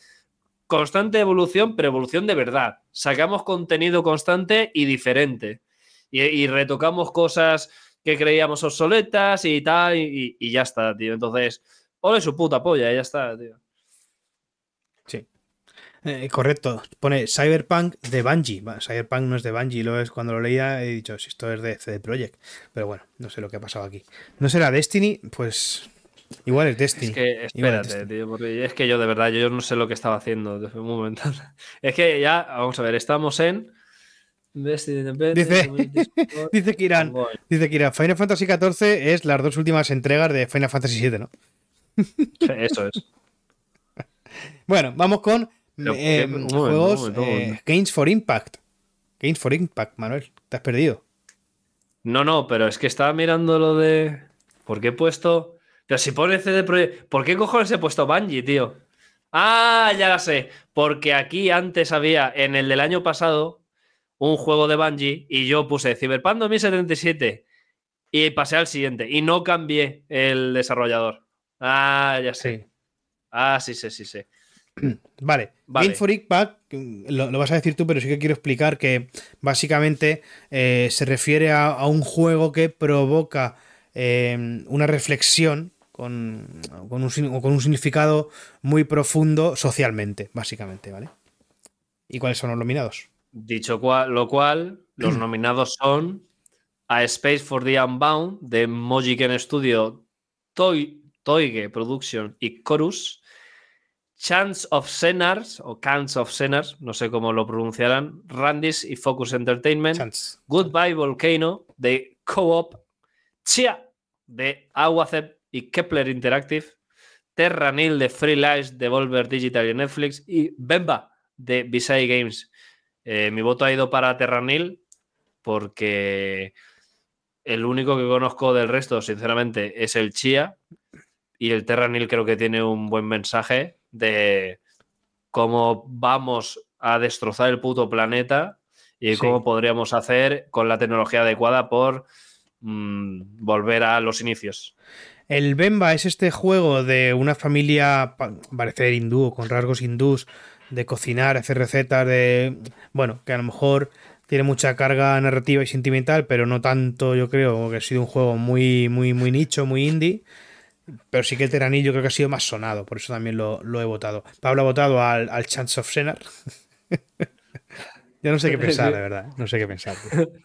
constante evolución, pero evolución de verdad. Sacamos contenido constante y diferente. Y, retocamos cosas que creíamos obsoletas y tal, y, ya está, tío. Entonces, ole su puta polla, ya está, tío. Eh, correcto. Pone Cyberpunk de Bungie. Cyberpunk no es de Bungie. Lo es cuando lo leía he dicho, si esto es de CD Projekt. Pero bueno, no sé lo que ha pasado aquí. ¿No será Destiny? Pues igual es Destiny. Es que es espérate, tío, porque es que yo de verdad, yo no sé lo que estaba haciendo desde un momento. [laughs] Es que ya, vamos a ver, estamos en. Destiny Dice- [laughs] [laughs] Dice ongoing. Dice que irán. Final Fantasy XIV es las dos últimas entregas de Final Fantasy VII, ¿no? Eso es. Bueno, vamos con Pero, eh, ¿qué? Un momento, juegos un momento, un eh. Games for Impact. Games for Impact, Manuel. Te has perdido. No, no, pero es que estaba mirando lo de. ¿Por qué he puesto.? Pero si pone CD Projekt. ¿Por qué cojones he puesto Bungie, tío? Ah, ya la sé. Porque aquí antes había, en el del año pasado, un juego de Bungie y yo puse Cyberpunk 2077 y pasé al siguiente y no cambié el desarrollador. Ah, ya sé. Ah, sí, sí, sí, sí. [clears throat] Vale. Vale. Game for Impact, lo, lo vas a decir tú, pero sí que quiero explicar que básicamente eh, se refiere a, a un juego que provoca eh, una reflexión con, con un, con un significado muy profundo socialmente, básicamente, ¿vale? ¿Y cuáles son los nominados? Dicho cual- lo cual, los [clears throat] nominados son A Space for the Unbound de Mojiken Studio, Toy, Toige Production y Chorus, Chance of Senars o Chance of Senars, no sé cómo lo pronunciarán, Randis y Focus Entertainment, Chance. Goodbye Volcano de Co-op, Chia de Aguacep y Kepler Interactive, Terranil de Free Lives de Volver Digital y Netflix y Bemba de Visay Games. Eh, mi voto ha ido para Terranil porque el único que conozco del resto, sinceramente, es el Chia y el Terranil creo que tiene un buen mensaje de cómo vamos a destrozar el puto planeta y Sí. cómo podríamos hacer con la tecnología adecuada por mm, volver a los inicios. El Bemba es este juego de una familia, pa- parecer hindú, con rasgos hindús, de cocinar, hacer recetas, de. Bueno, que a lo mejor tiene mucha carga narrativa y sentimental, pero no tanto, yo creo, que ha sido un juego muy, muy, muy nicho, muy indie. Pero sí que el Teranil yo creo que ha sido más sonado, por eso también lo, he votado. Pablo ha votado al, al Chance of Senar. [laughs] yo no sé qué pensar, de verdad. No sé qué pensar.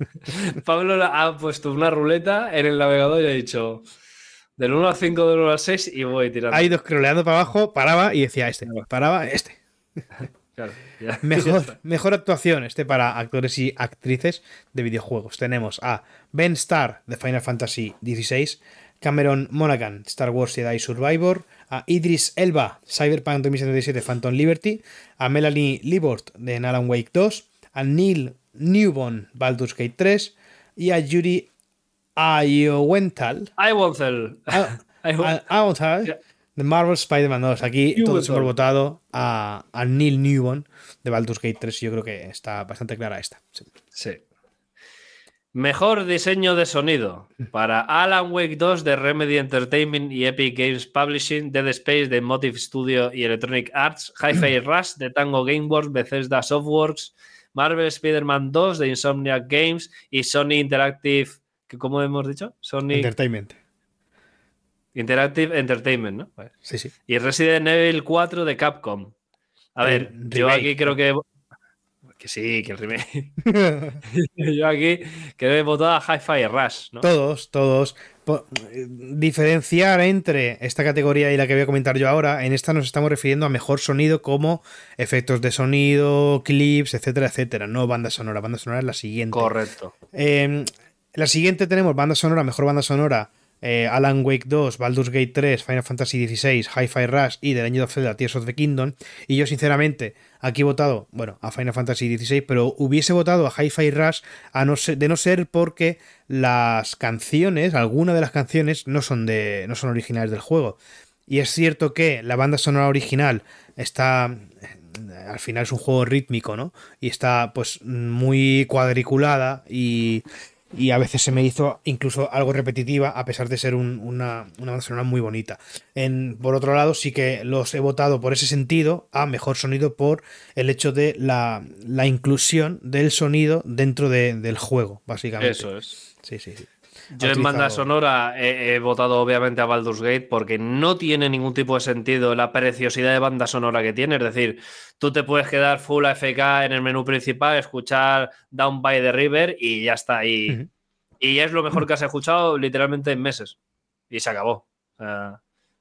[laughs] Pablo ha puesto una ruleta en el navegador y ha dicho del 1 al 5, del 1 al 6 y voy tirando. Ha ido scrolleando para abajo, paraba y decía este. Paraba este. [laughs] Claro, ya- ya [laughs] Mejor, mejor actuación, este para actores y actrices de videojuegos. Tenemos a Ben Starr de Final Fantasy XVI, Cameron Monaghan, Star Wars Jedi Survivor, a Idris Elba, Cyberpunk 2077 Phantom Liberty, a Melanie Libort de Alan Wake 2, a Neil Newbon, Baldur's Gate 3 y a Yuri Ayowental, I want el- a- I want- a- Ayowental de Marvel Spider-Man 2. Aquí todos hemos votado a, a Neil Newbon de Baldur's Gate 3 y yo creo que está bastante clara esta. Sí. Sí. Mejor diseño de sonido para Alan Wake 2 de Remedy Entertainment y Epic Games Publishing, Dead Space de Motive Studio y Electronic Arts, Hi-Fi [clears throat] Rush de Tango Gameworks, Bethesda Softworks, Marvel Spider-Man 2 de Insomniac Games y Sony Interactive, que ¿cómo hemos dicho? Sony Entertainment. Interactive Entertainment, ¿no? Sí, sí. Y Resident Evil 4 de Capcom. A El ver, yo aquí creo que. Que sí, que el remake. [laughs] yo aquí creo que he votado a Hi-Fi Rush, ¿no? Todos, todos. Eh, Diferenciar entre esta categoría y la que voy a comentar yo ahora, en esta nos estamos refiriendo a mejor sonido como efectos de sonido, clips, etcétera, etcétera. No banda sonora. Banda sonora es la siguiente. Correcto. Eh, la siguiente tenemos banda sonora, mejor banda sonora eh, Alan Wake 2, Baldur's Gate 3, Final Fantasy XVI, Hi-Fi Rush y The Legend of Zelda Tears of the Kingdom. Y yo, sinceramente, aquí he votado, bueno, a Final Fantasy XVI, pero hubiese votado a Hi-Fi Rush a no ser, de no ser porque las canciones, algunas de las canciones, no son, de, no son originales del juego. Y es cierto que la banda sonora original está. Al final es un juego rítmico, ¿no? Y está, pues, muy cuadriculada y y a veces se me hizo incluso algo repetitiva a pesar de ser una, una banda sonora muy bonita. En, por otro lado, sí que los he votado por ese sentido a mejor sonido por el hecho de la, inclusión del sonido dentro del juego, básicamente. Eso es. Sí, sí, sí. Yo en banda sonora he, votado obviamente a Baldur's Gate porque no tiene ningún tipo de sentido la preciosidad de banda sonora que tiene. Es decir, tú te puedes quedar full AFK en el menú principal, escuchar Down by the River y ya está. ahí y es lo mejor que has escuchado literalmente en meses. Y se acabó.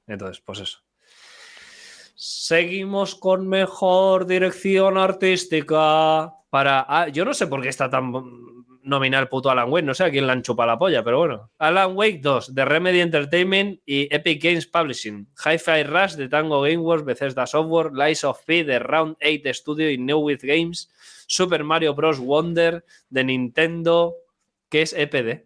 entonces, pues eso. Seguimos con mejor dirección artística para... Ah, yo no sé por qué está tan nominal puto Alan Wake, no sé a quién le han chupado la polla, pero bueno. Alan Wake 2, de Remedy Entertainment y Epic Games Publishing. Hi-Fi Rush de Tango Gameworks, Bethesda Software, Lies of P de Round 8 Studio y New With Games. Super Mario Bros. Wonder de Nintendo, ¿Qué es EPD?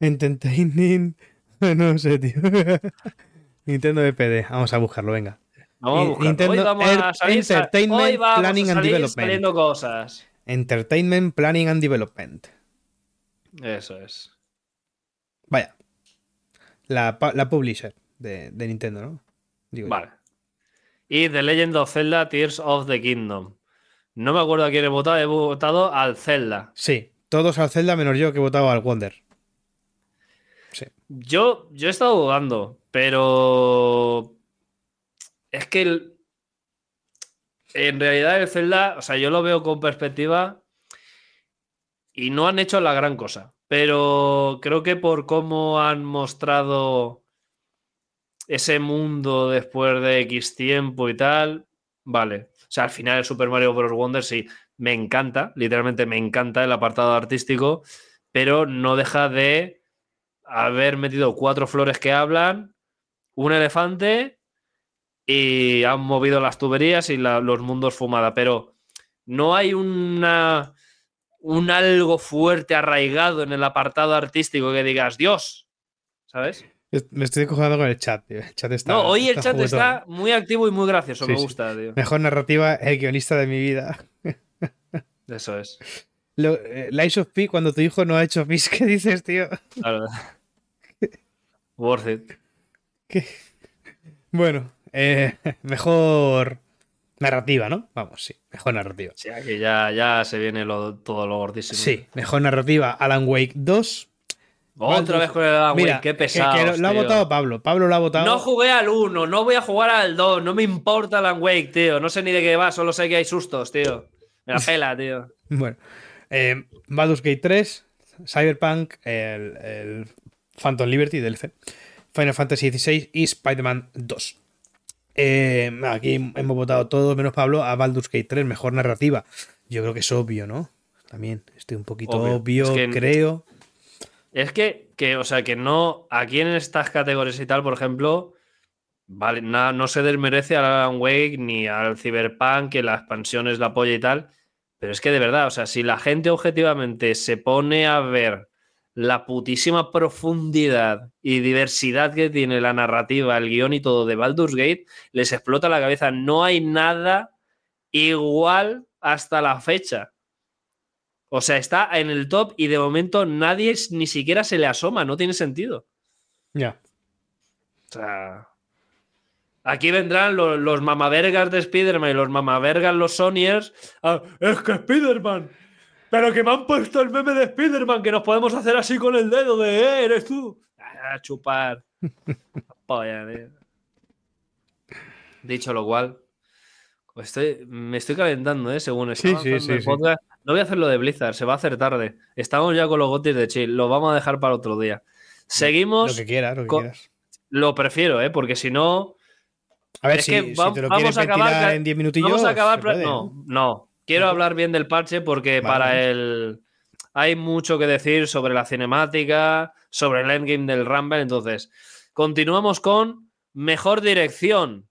Entertaining. [laughs] No sé, tío. [laughs] Nintendo EPD. Vamos a buscarlo, venga. Vamos a buscarlo. Nintendo hoy vamos a salir, Entertainment hoy vamos Planning a and Development. cosas. Entertainment Planning and Development. Eso es. Vaya. La, la publisher de, de, Nintendo, ¿no? vale. Y The Legend of Zelda Tears of the Kingdom. No me acuerdo a quién he votado, he votado al Zelda. Sí, todos al Zelda menos yo que he votado al Wonder. Sí. Yo, yo he estado dudando, pero es que en realidad el Zelda, o sea, yo lo veo con perspectiva y no han hecho la gran cosa, pero creo que por cómo han mostrado ese mundo después de X tiempo y tal, vale. O sea, al final el Super Mario Bros. Wonder sí, me encanta, literalmente me encanta el apartado artístico, pero no deja de haber metido cuatro flores que hablan, un elefante y han movido las tuberías y los mundos fumada, pero no hay una un algo fuerte arraigado en el apartado artístico que digas, Dios, ¿sabes? Me estoy cogiendo con el chat, El chat está, no, hoy el chat está muy activo y muy gracioso, me gusta, tío. Mejor narrativa, el guionista de mi vida. [laughs] Eso es. Lo, eh, of P cuando tu hijo no ha hecho pis, ¿qué dices, tío? Claro. [laughs] Worth it. Bueno, eh, [laughs] mejor narrativa, ¿no? Vamos, sí, mejor narrativa. Sí, aquí ya, ya se viene todo lo gordísimo. Sí, mejor narrativa, Alan Wake 2. Otra vez con el Alan Wake, qué pesado. lo ha votado Pablo. Pablo lo ha votado. No jugué al 1, no voy a jugar al 2, no me importa Alan Wake, tío. No sé ni de qué va, solo sé que hay sustos, tío. Me la pela, [laughs] tío. bueno. Eh, Baldur's Gate 3, Cyberpunk, el, Phantom Liberty DLC, Final Fantasy XVI y Spider-Man 2. Eh, aquí hemos votado todos, menos Pablo, a Baldur's Gate 3, mejor narrativa. Yo creo que es obvio, ¿no? También estoy un poquito obvio, creo. Es que, que, o sea, que no. Aquí en estas categorías y tal, por ejemplo, vale, no se desmerece al Alan Wake ni al Cyberpunk, que la expansión es la polla y tal. Pero es que de verdad, o sea, si la gente objetivamente se pone a ver la putísima profundidad y diversidad que tiene la narrativa, el guion y todo de Baldur's Gate, les explota la cabeza. No hay nada igual hasta la fecha. O sea, está en el top y de momento nadie ni siquiera se le asoma, no tiene sentido. Ya. O sea, Aquí vendrán los, los mamavergas de Spider-Man y los mamavergas, los Sonyers. es que Spider-Man. Pero que me han puesto el meme de Spider-Man, que nos podemos hacer así con el dedo de, eh, eres tú. A chupar. [laughs] Polla, tío. Dicho lo cual, estoy, me estoy calentando, ¿eh? Según sí, sí, sí, No voy a hacerlo de Blizzard, se va a hacer tarde. Estamos ya con los gotis de chill, lo vamos a dejar para otro día. Seguimos. Lo que quieras, lo que quieras. Lo prefiero, ¿eh? Porque si no, a ver, si, te lo vamos a acabar en 10 minutillos. Vamos a acabar. no, no. Quiero hablar bien del parche porque para el. Hay mucho que decir sobre la cinemática, sobre el endgame del Rumble. Entonces, continuamos con mejor dirección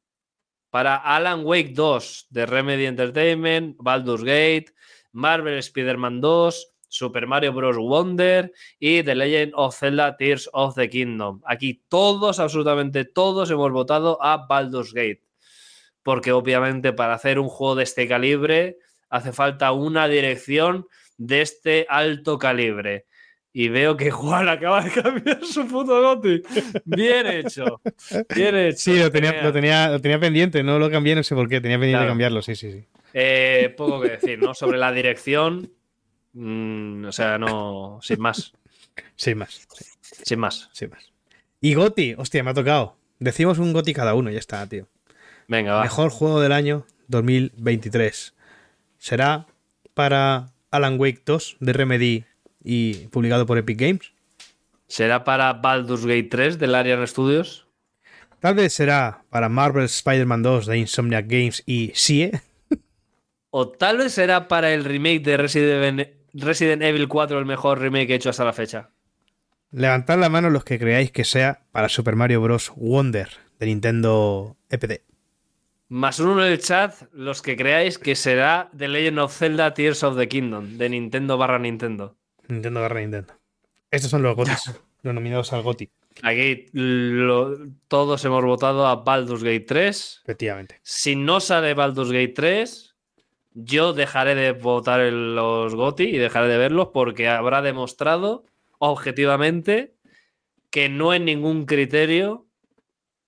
para Alan Wake 2 de Remedy Entertainment, Baldur's Gate, Marvel Spider-Man 2, Super Mario Bros. Wonder y The Legend of Zelda Tears of the Kingdom. Aquí todos, absolutamente todos, hemos votado a Baldur's Gate. Porque obviamente para hacer un juego de este calibre hace falta una dirección de este alto calibre. Y veo que Juan acaba de cambiar su puto goti. Bien hecho. Bien hecho. Sí, lo tenía, lo tenía, lo tenía pendiente, no lo cambié, no sé por qué, tenía pendiente Claro. cambiarlo, sí, sí, sí. Eh, poco que decir, ¿no? Sobre la dirección. mm, o sea, no. Sin más. Sin más, sí, Sin más. sin más. Y Goti, hostia, me ha tocado. Decimos un Goti cada uno, ya está, tío. Venga, va. Mejor juego del año 2023. ¿Será para Alan Wake 2 de Remedy y publicado por Epic Games? ¿Será para Baldur's Gate 3 del Arian Studios? Tal vez será para Marvel Spider-Man 2 de Insomniac Games y SIE. ¿O tal vez será para el remake de Resident, Resident Evil 4 el mejor remake hecho hasta la fecha? Levantad la mano los que creáis que sea para Super Mario Bros. Wonder de Nintendo EPD. Más uno en el chat, los que creáis que será The Legend of Zelda Tears of the Kingdom de Nintendo barra Nintendo. Nintendo barra Nintendo. Estos son los GOTIs, los nominados al GOTI, Aquí lo- todos hemos votado a Baldur's Gate 3. efectivamente. Si no sale Baldur's Gate 3, yo dejaré de votar en los GOTI y dejaré de verlos porque habrá demostrado objetivamente que no hay ningún criterio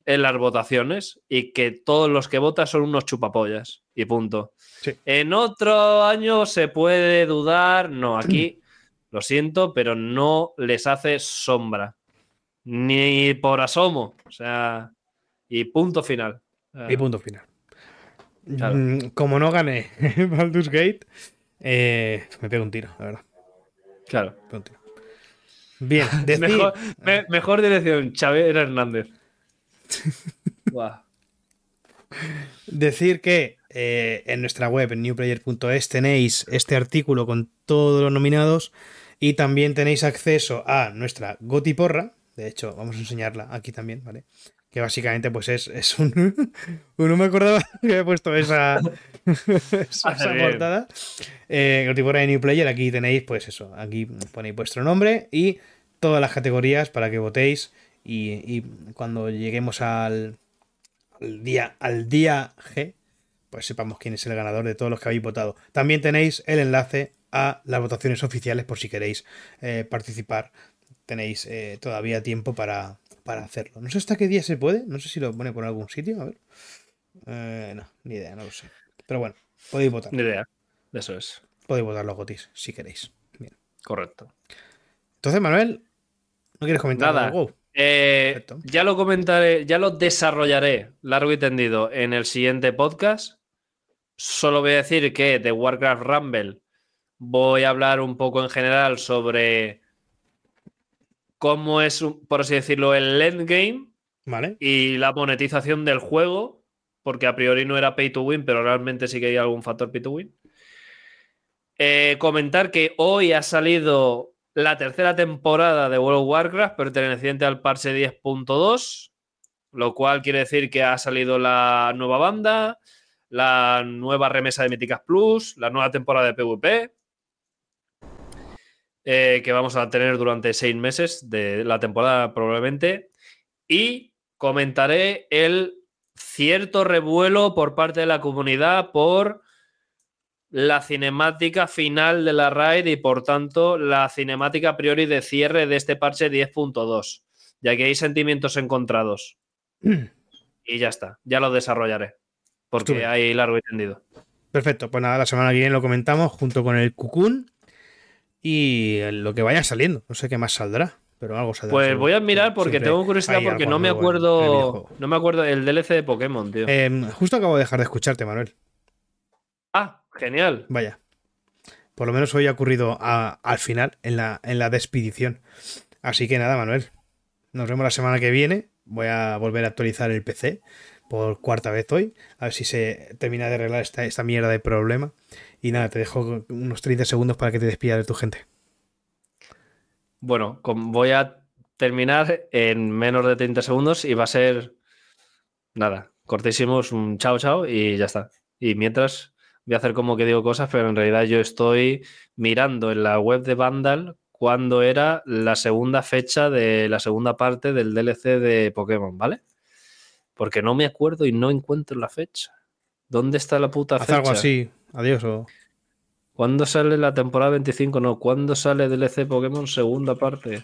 en las votaciones y que todos los que votan son unos chupapollas y punto. Sí. En otro año se puede dudar, no, aquí [clears throat] lo siento, pero no les hace sombra. Ni por asomo. O sea, y punto final. Ah, Y punto final. Claro. Mm, Como no gané [laughs] Baldur's Gate, eh, me pego un tiro, la verdad. Claro. me pego un tiro. Bien, [laughs] decir, Mejor, me- mejor dirección, Xavier Hernández. [laughs] Decir que eh, en nuestra web, en newplayer.es, tenéis este artículo con todos los nominados y también tenéis acceso a nuestra Goti Porra. De hecho, vamos a enseñarla aquí también, ¿vale? Que básicamente, pues es, es un. [laughs] no me acordaba [laughs] que había puesto esa, esa, esa portada. Eh, Goti Porra de New Player, aquí tenéis, pues eso. Aquí ponéis vuestro nombre y todas las categorías para que votéis. Y, y cuando lleguemos al, al día, al día G, pues sepamos quién es el ganador de todos los que habéis votado. También tenéis el enlace a las votaciones oficiales por si queréis eh, participar. Tenéis eh, todavía tiempo para, para hacerlo. No sé hasta qué día se puede. No sé si lo pone por algún sitio. A ver. Eh, no, ni idea, no lo sé. Pero bueno, podéis votar. Ni idea. Eso es. Podéis votar los gotis si queréis. Bien. Correcto. Entonces, Manuel, ¿no quieres comentar Nada. algo? Eh, ya lo comentaré, ya lo desarrollaré largo y tendido en el siguiente podcast. Solo voy a decir que de Warcraft Rumble voy a hablar un poco en general sobre cómo es, por así decirlo, el endgame Vale. y la monetización del juego, porque a priori no era pay to win, pero realmente sí que hay algún factor pay to win. Eh, comentar que hoy ha salido la tercera temporada de World of Warcraft perteneciente al parche 10.2, lo cual quiere decir que ha salido la nueva banda, la nueva remesa de Míticas Plus, la nueva temporada de PvP, eh, que vamos a tener durante seis meses de la temporada probablemente, y comentaré el cierto revuelo por parte de la comunidad por la cinemática final de la raid y por tanto la cinemática a priori de cierre de este parche 10.2, ya que hay sentimientos encontrados. [clears throat] Y ya está, ya lo desarrollaré, porque hay largo y tendido. Perfecto, pues nada, la semana que viene lo comentamos junto con el Cucún y lo que vaya saliendo. No sé qué más saldrá, pero algo saldrá. Pues seguro. voy a mirar porque Siempre tengo curiosidad porque no me acuerdo, no me acuerdo el DLC de Pokémon, tío. Eh, justo acabo de dejar de escucharte, Manuel. Genial. Vaya. Por lo menos hoy ha ocurrido a- al final, en la, en la despedición. Así que nada, Manuel. Nos vemos la semana que viene. Voy a volver a actualizar el PC por cuarta vez hoy. A ver si se termina de arreglar esta, esta mierda de problema. Y nada, te dejo unos 30 segundos para que te despidas de tu gente. Bueno, voy a terminar en menos de 30 segundos y va a ser nada, cortísimos, un chao chao y ya está. Y mientras voy a hacer como que digo cosas, pero en realidad yo estoy mirando en la web de Vandal cuándo era la segunda fecha de la segunda parte del DLC de Pokémon, ¿vale? Porque no me acuerdo y no encuentro la fecha. ¿Dónde está la puta Haz fecha? algo así. Adiós. O... ¿Cuándo sale la temporada 25? No, ¿cuándo sale DLC Pokémon segunda parte?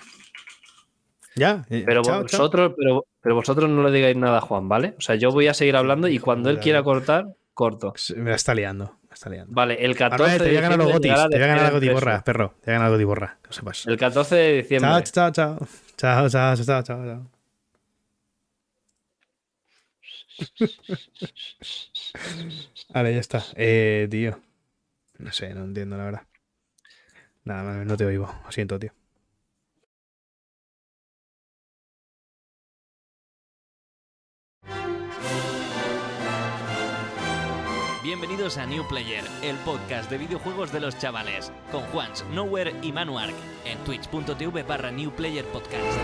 Ya. eh, Pero chao, chao. vosotros, Pero, pero vosotros no le digáis nada a Juan, ¿vale? O sea, yo voy a seguir hablando y cuando él quiera cortar, corto. Me la está liando. Me está liando. Vale, el 14 Manuel, te voy a ganar los diciembre gotis. Te voy a ganar la gotiborra, perro. Te voy a ganar la gotiborra. Que lo sepas. El 14 de diciembre. Chao, chao, chao. Chao, chao, chao, chao, chao. Vale, ya está. Eh, tío. No sé, no entiendo la verdad. Nada, no te oigo. Lo siento, tío. Bienvenidos a New Player, el podcast de videojuegos de los chavales, con Juans, Nowhere y Manuark, en twitch.tv barra New Player Podcast.